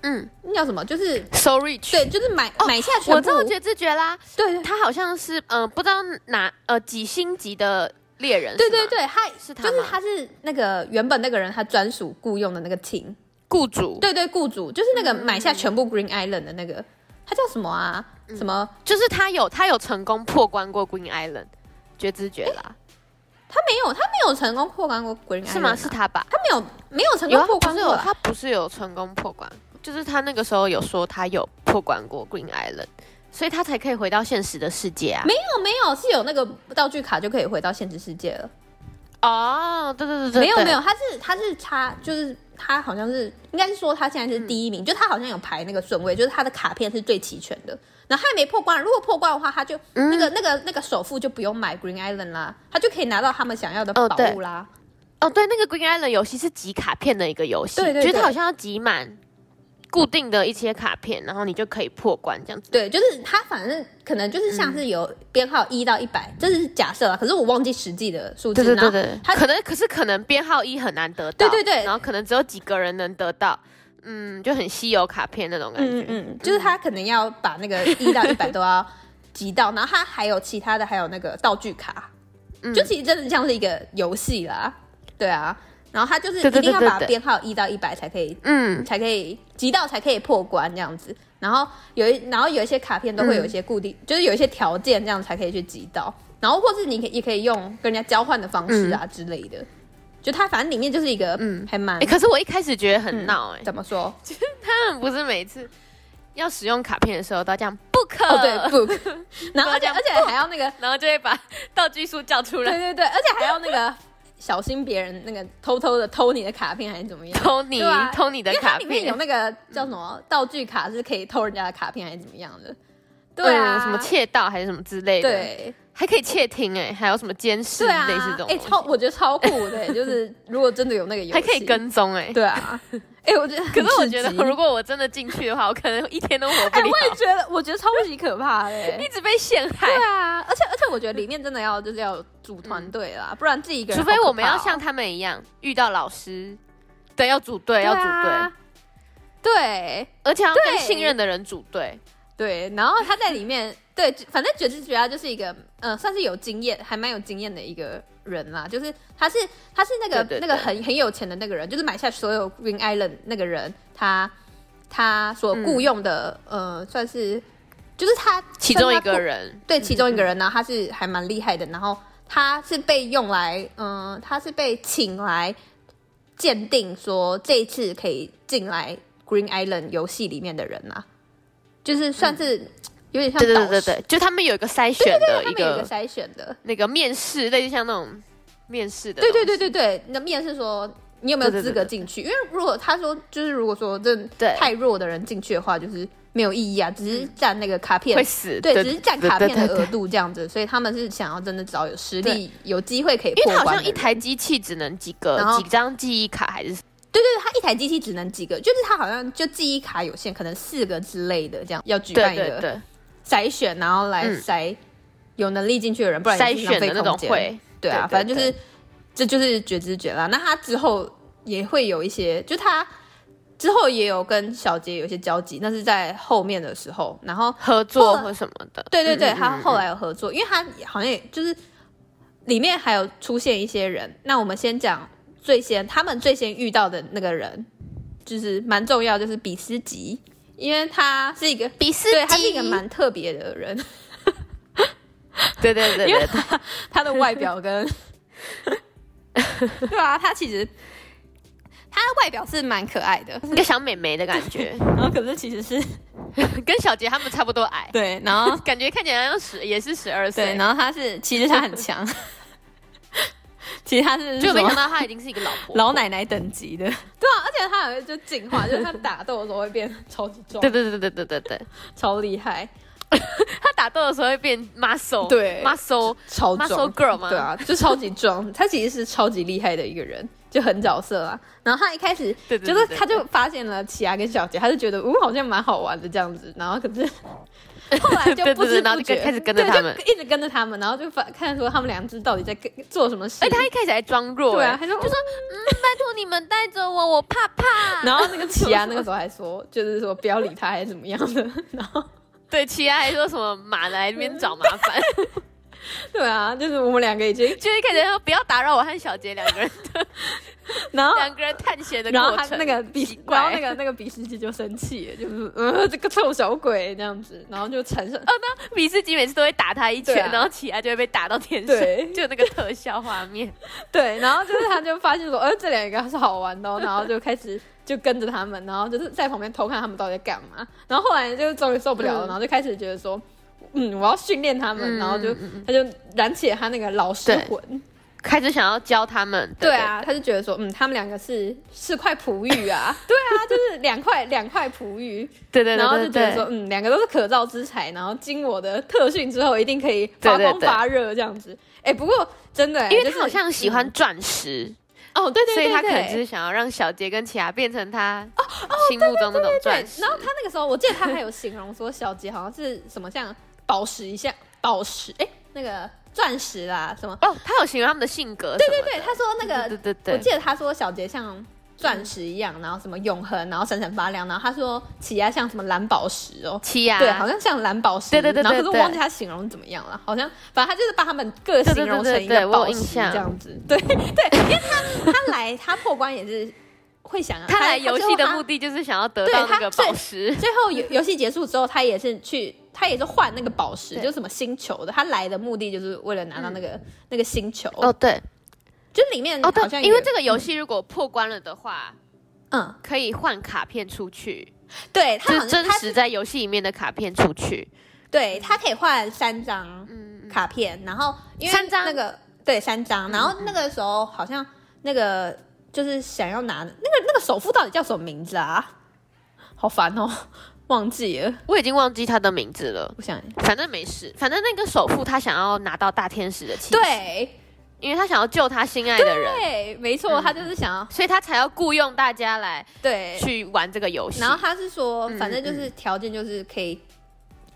嗯，那叫什么？就是 so rich，对，就是买、哦、买下全部。我知道觉知觉拉，对，他好像是呃，不知道哪呃几星级的猎人。对对对，他是他，就是他是那个原本那个人他专属雇佣的那个 team 雇主。对对，雇主就是那个买下全部 Green Island 的那个，他叫什么啊？嗯、什么？就是他有他有成功破关过 Green Island，绝知绝拉。他没有，他没有成功破关过 Green Island，啊、是吗？是他吧？他没有，没有成功破关过。他不是有成功破关，就是他那个时候有说他有破关过 Green Island，所以他才可以回到现实的世界啊。没有，没有，是有那个道具卡就可以回到现实世界了。哦，对对对对，没有没有，他是他是差，就是他好像是应该是说他现在是第一名，嗯、就他好像有排那个顺位，就是他的卡片是最齐全的。然后他还没破关，如果破关的话，他就、嗯、那个那个那个首付就不用买 Green Island 啦，他就可以拿到他们想要的宝物啦。哦，对，那个 Green Island 游戏是集卡片的一个游戏，对对，觉得它好像要集满固定的一些卡片，然后你就可以破关这样子。对，就是它反正可能就是像是有编号一到一百、嗯，这是假设啊，可是我忘记实际的数字。对对对对，它可能可是可能编号一很难得到，对对对，然后可能只有几个人能得到。嗯，就很稀有卡片那种感觉。嗯嗯，就是他可能要把那个一到一百都要集到，(laughs) 然后他还有其他的，还有那个道具卡。嗯，就其实真的像是一个游戏啦。对啊，然后他就是一定要把编号一到一百才可以，嗯，才可以集到才可以破关这样子。然后有一，然后有一些卡片都会有一些固定，嗯、就是有一些条件，这样才可以去集到。然后或是你可也可以用跟人家交换的方式啊、嗯、之类的。就它反正里面就是一个，嗯，还蛮。可是我一开始觉得很闹，哎、嗯，怎么说？就 (laughs) 是他们不是每次要使用卡片的时候都这样 book，、哦、对 book，(laughs) 然后而且而且还要那个，然后就会把道具书叫出来，对对对，而且还要那个。小心别人那个偷偷的偷你的卡片还是怎么样？偷你、啊、偷你的卡片，里面有那个叫什么道具卡，是可以偷人家的卡片还是怎么样的？对啊，嗯、什么窃盗还是什么之类的？对，还可以窃听哎，还有什么监视类似这种？哎、欸，超我觉得超酷的，就是如果真的有那个游戏，还可以跟踪哎。对啊。哎、欸，我觉得，可是我觉得，如果我真的进去的话，我可能一天都活不了。哎、欸，我也觉得，我觉得超级可怕的，(laughs) 一直被陷害。对啊，而且而且，我觉得里面真的要就是要组团队啦，嗯、不然自己一个。除非我们要像他们一样遇到老师，对，要组队，要组队。对，而且要跟信任的人组队。对，然后他在里面，对，反正觉知觉啊就是一个，嗯、呃，算是有经验，还蛮有经验的一个。人啦，就是他是他是那个那个很很有钱的那个人，就是买下所有 Green Island 那个人，他他所雇佣的、嗯、呃，算是就是他其中一个人，对，其中一个人呢，他是还蛮厉害的，然后他是被用来，嗯、呃，他是被请来鉴定说这一次可以进来 Green Island 游戏里面的人呐，就是算是。嗯有点像对对对对，就他们有一个筛选的一个筛选的那个面试，类似像那种面试的。对对对对对，那面试说你有没有资格进去？因为如果他说就是如果说这太弱的人进去的话，就是没有意义啊，只是占那个卡片会死。对，只是占卡片的额度这样子，所以他们是想要真的找有实力、有机会可以。因为好像一台机器只能几个几张记忆卡，还是？对对对，他一台机器只能几个，就是他好像就记忆卡有限，可能四个之类的这样要举办一个。筛选，然后来筛有能力进去的人，嗯、不然筛选的那种会，对啊，对对对，反正就是这就是觉知觉啦。那他之后也会有一些，就他之后也有跟小杰有一些交集，那是在后面的时候，然后合作或什么的。对对对，他后来有合作，因为他好像也就是里面还有出现一些人。那我们先讲最先他们最先遇到的那个人，就是蛮重要，就是比斯吉。因为他是一个比斯，对，他是一个蛮特别的人。对对对，对，因为他他的外表跟，(laughs) 对啊，他其实他的外表是蛮可爱的，一个小美眉的感觉。然后可是其实是 (laughs) 跟小杰他们差不多矮，对，然后 (laughs) 感觉看起来像十也是十二岁，然后他是其实他很强。(laughs) 其实他是，就没想到他已经是一个老婆婆老奶奶等级的，对啊，而且他好像就进化，就是他打斗的时候会变 (laughs) 超级壮，对对对对对对对，超厉害。(laughs) 他打斗的时候会变 muscle，对，muscle 超 muscle girl 嘛，对啊，就超级壮。他其实是超级厉害的一个人，就很角色啊。然后他一开始就是他就发现了奇亚跟小杰，他就觉得嗯好像蛮好玩的这样子，然后可是。(laughs) 后来就不知不觉开始跟着他们，一直跟着他们，然后就发看说他们两只到底在跟做什么事。哎，他一开始还装弱，对啊，还说就说嗯，拜托你们带着我，我怕怕。(laughs) 然后那个奇安那个时候还说，就是说不要理他还是怎么样的。(laughs) 然后对奇安还说什么马来那边找麻烦。(laughs) 对啊，就是我们两个已经就一开始说不要打扰我和小杰两个人的。(laughs) 然后两个人探险的过程，然后他那个比，然后那个那个比斯基就生气了，就是呃这个臭小鬼这样子，然后就产生，哦，那比斯基每次都会打他一拳，啊、然后起来就会被打到天上，对，就那个特效画面，(laughs) 对，然后就是他就发现说，呃这两个是好玩的，然后就开始就跟着他们，然后就是在旁边偷看他们到底在干嘛，然后后来就终于受不了了，嗯、然后就开始觉得说，嗯，我要训练他们，嗯、然后就他就燃起了他那个老师魂。开始想要教他们，对，对？啊，他就觉得说，嗯，他们两个是是块璞玉啊，(laughs) 对啊，就是两块 (laughs) 两块璞玉，对对对，然后就觉得说，嗯，两个都是可造之材，然后经我的特训之后，一定可以发光发热这样子。哎，不过真的，因为他好像喜欢钻石。哦，对对对，所以他可能就是想要让小杰跟奇犽变成他心目中那种钻石。然后他那个时候，我记得他还有形容说，小杰好像是什么像宝石一下，宝石，哎，那个。钻石啦，什么？哦，他有形容他们的性格。对对对，他说那个，对对对，我记得他说小杰像钻石一样，然后什么永恒，然后闪闪发亮，然后他说奇亚像什么蓝宝石哦，奇亚对，好像像蓝宝石，对对对，然后可是我忘记他形容怎么样了，好像反正他就是把他们各形容成一个宝石这样子，对 (laughs) 对，因为他他来他破关也是会想要，他来游戏的目的就是想要得到那个宝石，(laughs) 最后游游戏结束之后，他也是去他也是换那个宝石，就是什么星球的，他来的目的就是为了拿到那个那个星球哦，对。就里面哦，对，因为这个游戏如果破关了的话，嗯，可以换卡片出去。对，它是真实在游戏里面的卡片出去。对，他可以换三张卡片，然后因为那个对三张，然后那个时候好像那个就是想要拿那个那个首富到底叫什么名字啊？好烦哦，忘记了，我已经忘记他的名字了。我想，反正没事，反正那个首富他想要拿到大天使的气息。对。因为他想要救他心爱的人，对，没错，嗯、他就是想要，所以他才要雇佣大家来对。去玩这个游戏。然后他是说，反正就是条件就是可以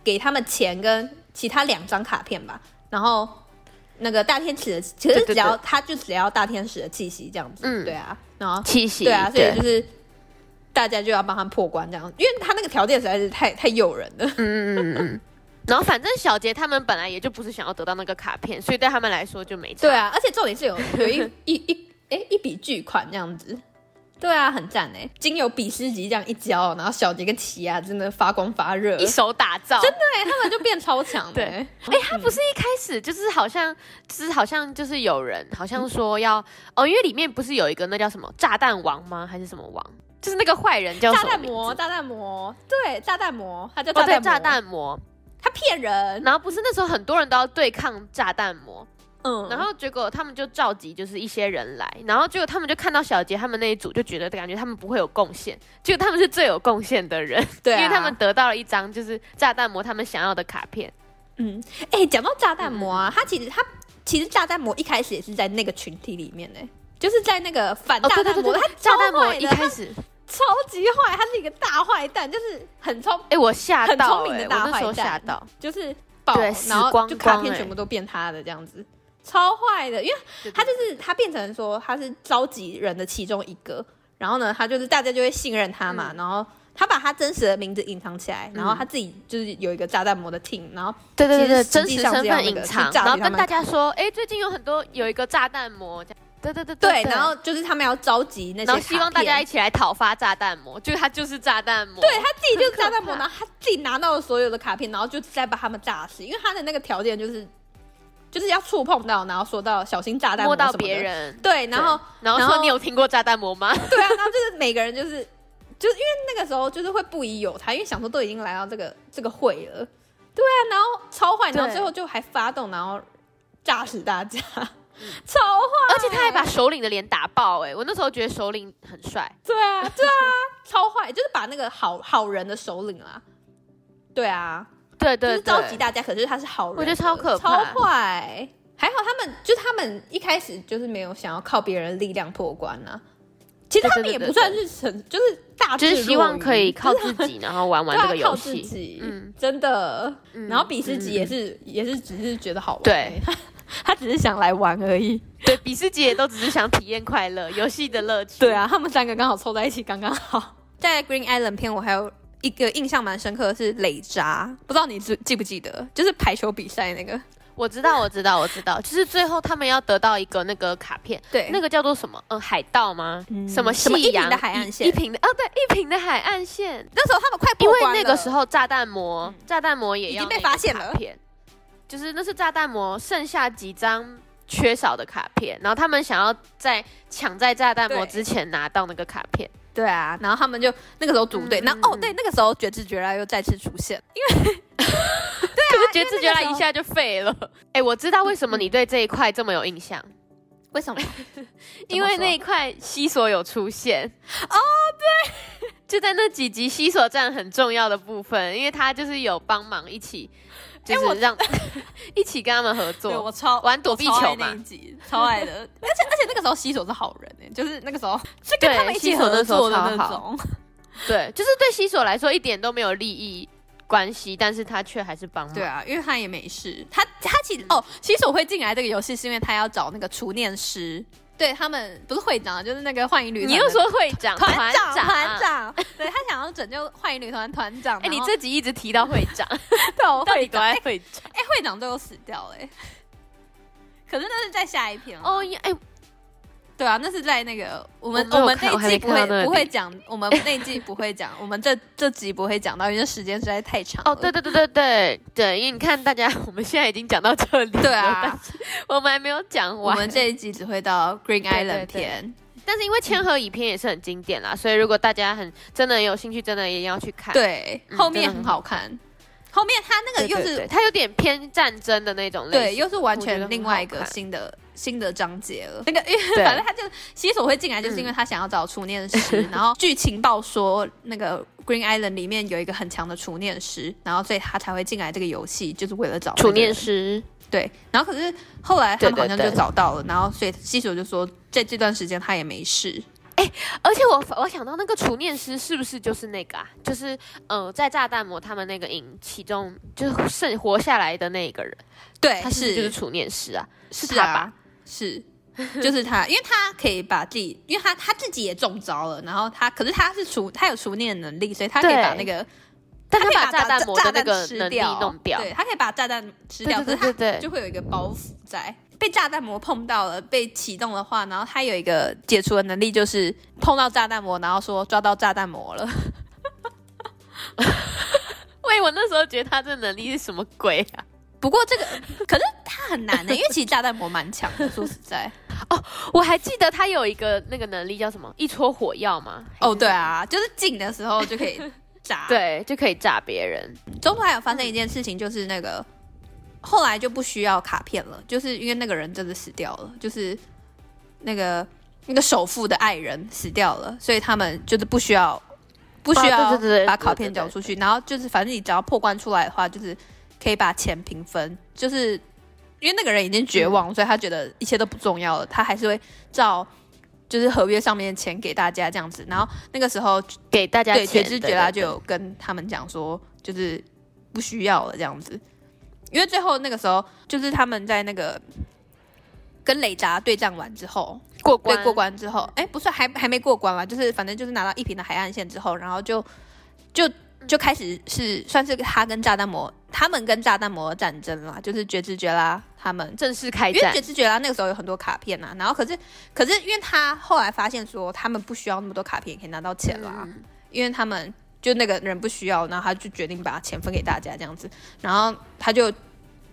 给他们钱跟其他两张卡片吧。然后那个大天使的，其实只要他就只要大天使的气息这样子，嗯，对啊，然后气息，对啊，所以就是大家就要帮他破关这样，因为他那个条件实在是太太诱人了，嗯嗯嗯嗯。然后反正小杰他们本来也就不是想要得到那个卡片，所以对他们来说就没差。对啊，而且重点是有有一一一哎一笔巨款这样子。对啊，很赞哎！经由比斯吉这样一教，然后小杰跟奇亚真的发光发热，一手打造，真的哎，他们就变超强。(laughs) 对，哎，他不是一开始就是好像，就是好像就是有人好像说要哦，因为里面不是有一个那叫什么炸弹王吗？还是什么王？就是那个坏人叫炸弹魔，炸弹魔，对，炸弹魔，他叫炸弹魔，炸弹魔。他骗人，然后不是那时候很多人都要对抗炸弹魔，嗯，然后结果他们就召集就是一些人来，然后结果他们就看到小杰他们那一组就觉得感觉他们不会有贡献，结果他们是最有贡献的人，对、啊，因为他们得到了一张就是炸弹魔他们想要的卡片，嗯，哎、欸，讲到炸弹魔啊，嗯、他其实他其实炸弹魔一开始也是在那个群体里面呢，就是在那个反炸弹魔，哦、他炸弹魔一开始。超级坏，他是一个大坏蛋，就是很聪，哎，我吓到，很聪明的大坏蛋，吓到。就是爆，然后就卡片全部都变他的这样子，超坏的，因为他就是他变成说他是召集人的其中一个，然后呢，他就是大家就会信任他嘛，然后他把他真实的名字隐藏起来，然后他自己就是有一个炸弹魔的 team，然后对对对，真实身份隐藏，然后跟大家说，哎，最近有很多有一个炸弹魔这样。对对对对，然后就是他们要召集那些，然后希望大家一起来讨伐炸弹魔，就他就是炸弹魔，对他自己就是炸弹魔，然后他自己拿到了所有的卡片，然后就再把他们炸死，因为他的那个条件就是就是要触碰到，然后说到小心炸弹魔，摸到别人，对，然后然后说你有听过炸弹魔吗？(laughs) 对啊，然后就是每个人就是就是因为那个时候就是会不疑有他，因为想说都已经来到这个这个会了，对啊，然后超坏，然后最后就还发动，然后炸死大家。超坏，而且他还把首领的脸打爆哎、欸！我那时候觉得首领很帅。对啊，对啊，超坏，就是把那个好好人的首领啊。对啊，对对，就是召集大家，可是他是好人，我觉得超可怕，超坏。还好他们，就是他们一开始就是没有想要靠别人的力量破关啊。其实他们也不算是成，就是大，就是希望可以靠自己，然后玩玩这个游戏。嗯，真的。然后比斯吉也是，也是只是觉得好玩。对。(laughs) 他只是想来玩而已，对，比斯吉也都只是想体验快乐 (laughs) 游戏的乐趣。对啊，他们三个刚好凑在一起，刚刚好。在 Green Island 片，我还有一个印象蛮深刻的是磊扎，不知道你记记不记得，就是排球比赛那个。我知道，我知道，我知道，就是最后他们要得到一个那个卡片，对，那个叫做什么？嗯，海盗吗？嗯、什么夕阳？一平的海岸线，一平的哦，对，一平的海岸线。那时候他们快破关了，因为那个时候炸弹魔，炸弹魔也要已经被发现了。就是那是炸弹魔剩下几张缺少的卡片，然后他们想要在抢在炸弹魔之前拿到那个卡片。对啊，然后他们就那个时候组队，然后、哦对，那个时候绝知绝来又再次出现，因为对啊，(laughs) 就是绝知绝赖一下就废了。(laughs) 哎、欸，我知道为什么你对这一块这么有印象，(laughs) 为什么？因为那一块西索有出现哦，对，就在那几集西索站很重要的部分，因为他就是有帮忙一起。就是让 (laughs) 一起跟他们合作，我超玩躲避球嘛，超爱的。而且而且那个时候西索是好人哎，就是那个时候是跟他们一起合作的那种。(laughs) 对，就是对西索来说一点都没有利益关系，但是他却还是帮忙。对啊，因为他也没事。他他其实哦，西索会进来这个游戏是因为他要找那个除念师，对他们不是会长，就是那个幻影旅团。你又说会长团长团长，对他想要拯救幻影旅团团长。哎，你这集一直提到会长，(laughs) 对，我会长，会长，哎，会长最后死掉了，哎，可是那是在下一篇哦，哎。对啊，那是在那个我们我，我们那一季不会不会讲，我们那一季不会讲，我们这这集不会讲到，因为时间实在太长了。哦，对对对对对对，因为你看大家，我们现在已经讲到这里了，对啊，我们还没有讲完，我们这一集只会到 Green Island 篇，对对对，但是因为千和乙篇也是很经典啦，所以如果大家很真的有兴趣，真的一定要去看，对，后面很好看。嗯后面他那个又是，他有点偏战争的那种类型，对，又是完全另外一个新的新的章节了。那个，因为反正他就西索会进来，就是因为他想要找除念师。嗯、然后据情报说，那个 Green Island 里面有一个很强的除念师，然后所以他才会进来这个游戏，就是为了找除念师。对，然后可是后来他们好像就找到了，然后所以西索就说，在这段时间他也没事。哎、欸，而且我我想到那个除念师是不是就是那个啊？就是呃，在炸弹魔他们那个营其中，就是剩活下来的那一个人，对，他是就是除念师啊，是他吧？是，(laughs) 就是他，因为他可以把自己，因为他他自己也中招了，然后他可是他是除他有除念能力，所以他可以把那个，但他把炸弹魔的那个能力弄掉，对，他可以把炸弹吃掉，可是他，就会有一个包袱在。被炸弹魔碰到了，被启动的话，然后他有一个解除的能力，就是碰到炸弹魔，然后说抓到炸弹魔了。(laughs) 喂，我那时候觉得他这能力是什么鬼啊？不过这个 (laughs) 可是他很难的，(laughs) 因为其实炸弹魔蛮强的。(laughs) 说实在，哦，我还记得他有一个那个能力叫什么？一撮火药吗？哦，对啊，就是近的时候就可以炸，对，就可以炸别人。中途还有发生一件事情，就是那个。后来就不需要卡片了，就是因为那个人真的死掉了，就是那个那个首富的爱人死掉了，所以他们就是不需要不需要把卡片交出去，然后就是反正你只要破关出来的话，就是可以把钱平分，就是因为那个人已经绝望，所以他觉得一切都不重要了，他还是会照就是合约上面的钱给大家这样子，然后那个时候给大家对绝知觉拉就有跟他们讲说，就是不需要了这样子。因为最后那个时候，就是他们在那个跟雷达对战完之后过关，对，过关之后，哎，不是还还没过关嘛？就是反正就是拿到一瓶的海岸线之后，然后就就就开始是算是他跟炸弹魔，他们跟炸弹魔的战争啦，就是绝知觉啦他们正式开战。因为绝知觉啦那个时候有很多卡片啊，然后可是可是因为他后来发现说他们不需要那么多卡片也可以拿到钱啦，嗯、因为他们。就那个人不需要，然后他就决定把钱分给大家这样子，然后他就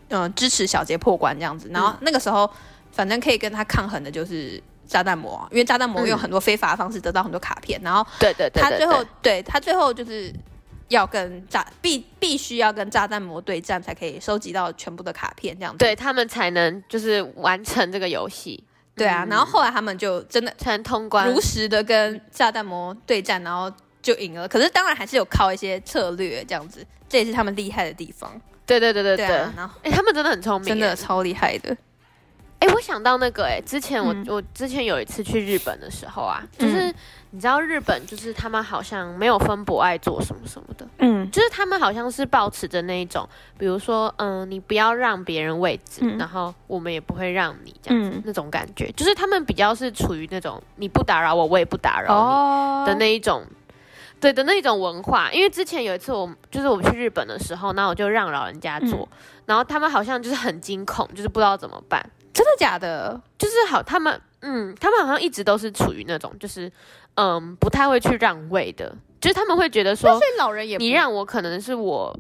嗯、呃、支持小杰破关这样子，然后那个时候反正可以跟他抗衡的就是炸弹魔，因为炸弹魔用很多非法的方式得到很多卡片，然后对对对，他最后对他最后就是要跟炸必必须要跟炸弹魔对战才可以收集到全部的卡片这样子，对他们才能就是完成这个游戏，对啊，然后后来他们就真的才能通关，如实的跟炸弹魔对战，然后。就赢了，可是当然还是有靠一些策略这样子，这也是他们厉害的地方。对对对对对，对啊、然后哎、欸，他们真的很聪明，真的超厉害的。哎、欸，我想到那个哎、欸，之前我、嗯、我之前有一次去日本的时候啊，就是、嗯、你知道日本就是他们好像没有分博爱做什么什么的，嗯，就是他们好像是保持着那一种，比如说嗯，你不要让别人位置，嗯、然后我们也不会让你这样子、嗯、那种感觉，就是他们比较是处于那种你不打扰我，我也不打扰你的那一种。哦对的那种文化，因为之前有一次我就是我们去日本的时候，那我就让老人家坐，嗯、然后他们好像就是很惊恐，就是不知道怎么办。真的假的？就是好，他们嗯，他们好像一直都是处于那种就是嗯不太会去让位的，就是他们会觉得说，老人也你让我可能是我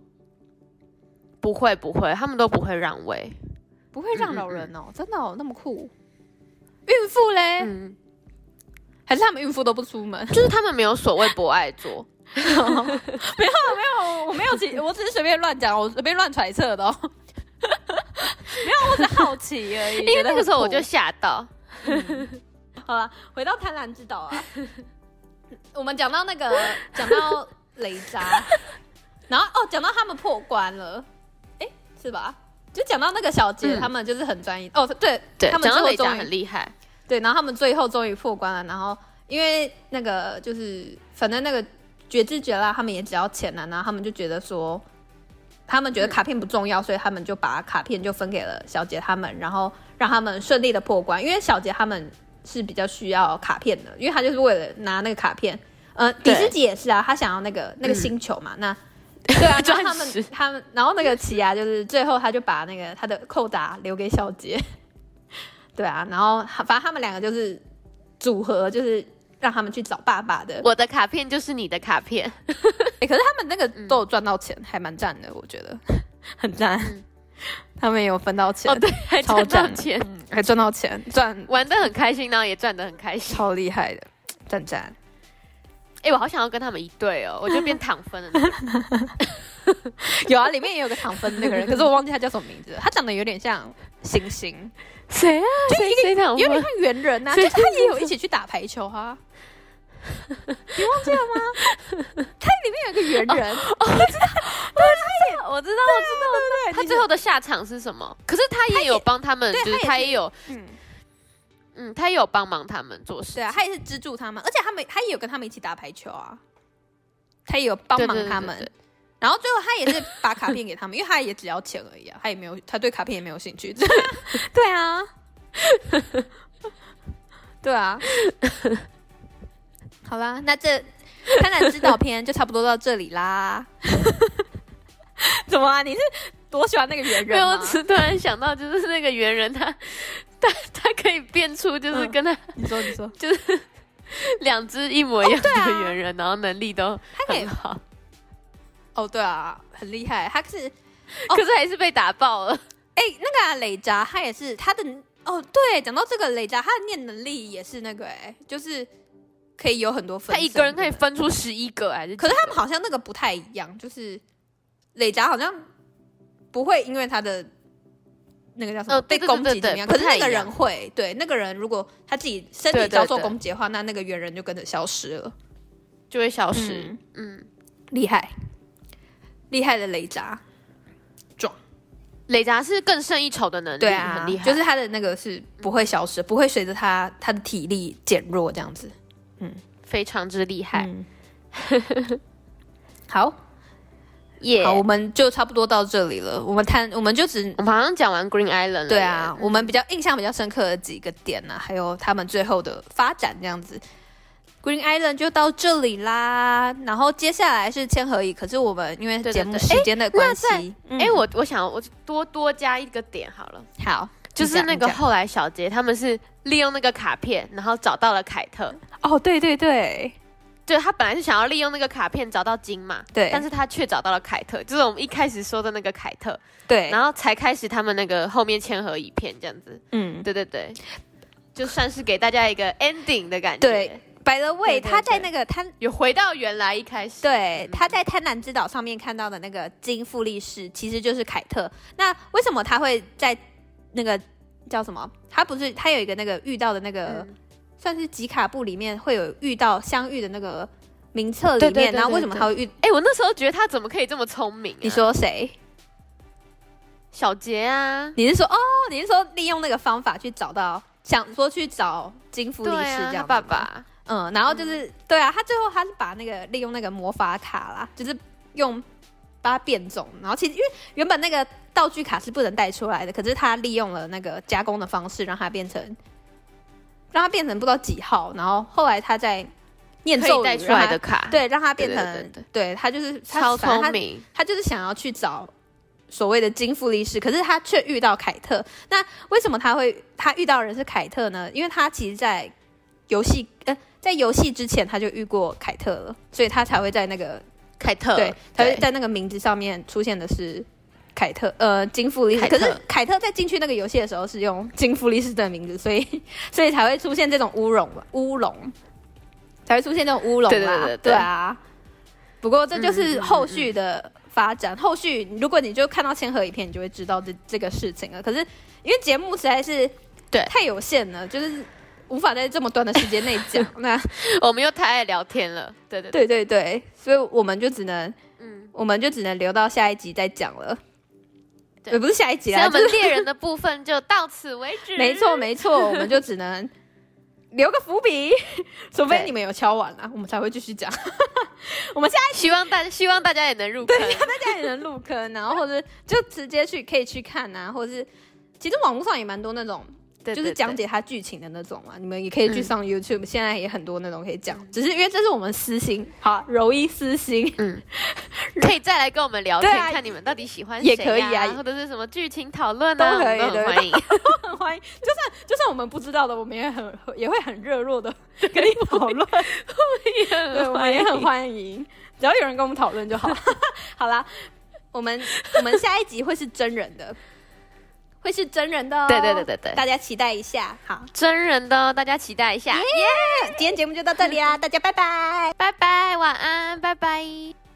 不会不会，他们都不会让位，不会让老人哦，嗯嗯真的哦，那么酷。孕妇嘞？嗯。还是他们孕妇都不出门，就是他们没有所谓博爱座，(laughs) 没有没有，我没有奇，我只是随便乱讲，我随便乱揣测的哦。(laughs) 没有，我只是好奇而已。因为那个时候我就吓到。嗯、(laughs) 好了，回到贪婪之岛啊，(laughs) 我们讲到那个，(laughs) 讲到雷扎，然后哦，讲到他们破关了，哎，是吧？就讲到那个小杰，嗯、他们就是很专一。哦，对对，他们最后终于很厉害。对，然后他们最后终于破关了。然后因为那个就是，反正那个绝知绝啦他们也只要钱了，然后他们就觉得说，他们觉得卡片不重要，嗯、所以他们就把卡片就分给了小杰他们，然后让他们顺利的破关。因为小杰他们是比较需要卡片的，因为他就是为了拿那个卡片。呃，迪斯吉也是啊，他想要那个那个星球嘛。嗯、那对啊，就他们 (laughs) 他们，然后那个奇亚就是最后他就把那个他的扣打留给小杰。(laughs) 对啊，然后反正他们两个就是组合，就是让他们去找爸爸的。我的卡片就是你的卡片。(laughs) 欸、可是他们那个都有赚到钱，嗯、还蛮赞的，我觉得 (laughs) 很赞。嗯他们也有分到钱哦，对，还赚到钱，还赚到钱，赚玩的很开心，然后也赚的很开心，超厉害的，赞赞！哎，我好想要跟他们一对哦，我就变躺分了。(laughs) 有啊，里面也有个躺分的那个人，可是我忘记他叫什么名字。他长得有点像星星，谁啊？就一个有点像猿人呐，就他也有一起去打排球哈。(laughs) 你忘记了吗？(laughs) 他里面有个猿人，我知道，(laughs) 对，我知道，我知道，对对，他最后的下场是什么？可是他也有帮他们，就是他也有，嗯。嗯，他也有帮忙他们做事，对啊，他也是资助他们，而且他们他也有跟他们一起打排球啊，他也有帮忙他们，然后最后他也是把卡片给他们，因为他也只要钱而已啊，他也没有，他对卡片也没有兴趣，对啊，对啊。好啦，那这贪婪之岛篇就差不多到这里啦。(laughs) 怎么啊？你是多喜欢那个猿人对？我只突然想到，就是那个猿人他，(laughs) 他他他可以变出，就是跟他，嗯、你说你说，就是两只一模一样的猿人，哦啊、然后能力都很好。哦，对啊，很厉害。他是，可是还是被打爆了。哎、那个、啊、磊扎他也是他的哦，对，讲到这个磊扎他的念能力也是那个、欸，哎，就是。可以有很多分，他一个人可以分出十一个还是？可是他们好像那个不太一样，就是磊札好像不会因为他的那个叫什么、呃、被攻击怎么样，可是那个人会，对那个人如果他自己身体遭受攻击的话，那那个猿人就跟着消失了，就会消失。嗯，厉、嗯、害，厉害的磊札，壮，磊札是更胜一筹的能力，对啊，很厉害，就是他的那个是不会消失，不会随着他他的体力减弱这样子。嗯，非常之厉害。嗯、(laughs) 好，耶 Yeah，好，我们就差不多到这里了。我们谈，我们就只，我们好像讲完 Green Island 了。对啊，我们比较印象比较深刻的几个点呢、啊，还有他们最后的发展这样子。Green Island 就到这里啦，然后接下来是千和乙。可是我们因为节目时间的关系，哎，我我想我多多加一个点好了。好。就是那个后来小杰他们是利用那个卡片，然后找到了凯特。哦，对对对，就他本来是想要利用那个卡片找到金嘛，对，但是他却找到了凯特，就是我们一开始说的那个凯特，对，然后才开始他们那个后面千合一片这样子。嗯，对对对，就算是给大家一个 ending 的感觉。对，By the way，他在那个他有回到原来一开始，对，他在贪婪之岛上面看到的那个金富力士其实就是凯特。那为什么他会在？那个叫什么？他不是他有一个那个遇到的那个，嗯、算是吉卡布里面会有遇到相遇的那个名册里面，然后为什么他会遇？哎、欸，我那时候觉得他怎么可以这么聪明、啊？你说谁？小杰啊？你是说哦？你是说利用那个方法去找到，想说去找金富力士这样、啊、爸爸？嗯，然后就是、嗯、对啊，他最后他是把那个利用那个魔法卡啦，就是用把它变种，然后其实因为原本那个。道具卡是不能带出来的，可是他利用了那个加工的方式，让它变成，让它变成不知道几号，然后后来他在念咒语带出来的卡，对，让它变成，对，他就是他超聪明他，他就是想要去找所谓的金富力士，可是他却遇到凯特。那为什么他会他遇到的人是凯特呢？因为他其实在游戏呃在游戏之前他就遇过凯特了，所以他才会在那个凯特对，他会在那个名字上面出现的是。凯特，呃，金富力士。可是凯特在进去那个游戏的时候是用金富力士的名字，所以所以才会出现这种乌龙吧？乌龙才会出现这种乌龙啦。对啊。不过这就是后续的发展。嗯嗯嗯嗯后续如果你就看到千和一片，你就会知道这这个事情了。可是因为节目实在是对太有限了，就是无法在这么短的时间内讲。(laughs) 那我们又太爱聊天了。对对对对对，所以我们就只能嗯，我们就只能留到下一集再讲了。也对不是下一集了，我们猎人的部分就到此为止。没错，没错，(laughs) 我们就只能留个伏笔，除非你们有敲完了，对我们才会继续讲。(laughs) 我们现在希望大希望大家也能入坑，对，大家也能入坑，然后或者就直接去可以去看啊，或者是其实网络上也蛮多那种就是讲解它剧情的那种嘛。你们也可以去上 YouTube，、嗯、现在也很多那种可以讲。只是因为这是我们私心，好柔一私心，嗯，可以再来跟我们聊天，啊、看你们到底喜欢谁、啊、也可以啊，或者是什么剧情讨论啊，都可以，欢迎，很 (laughs) 欢迎。就算就算我们不知道的，我们也很也会很热络的跟你讨论，(laughs) 对，我们也很欢迎。只要有人跟我们讨论就好。(laughs) 好啦，我们我们下一集会是真人的，会是真人的哦。对对对对对，大家期待一下。好，真人的哦，大家期待一下。耶！今天节目就到这里啦，大家拜拜，拜拜，晚安，拜拜。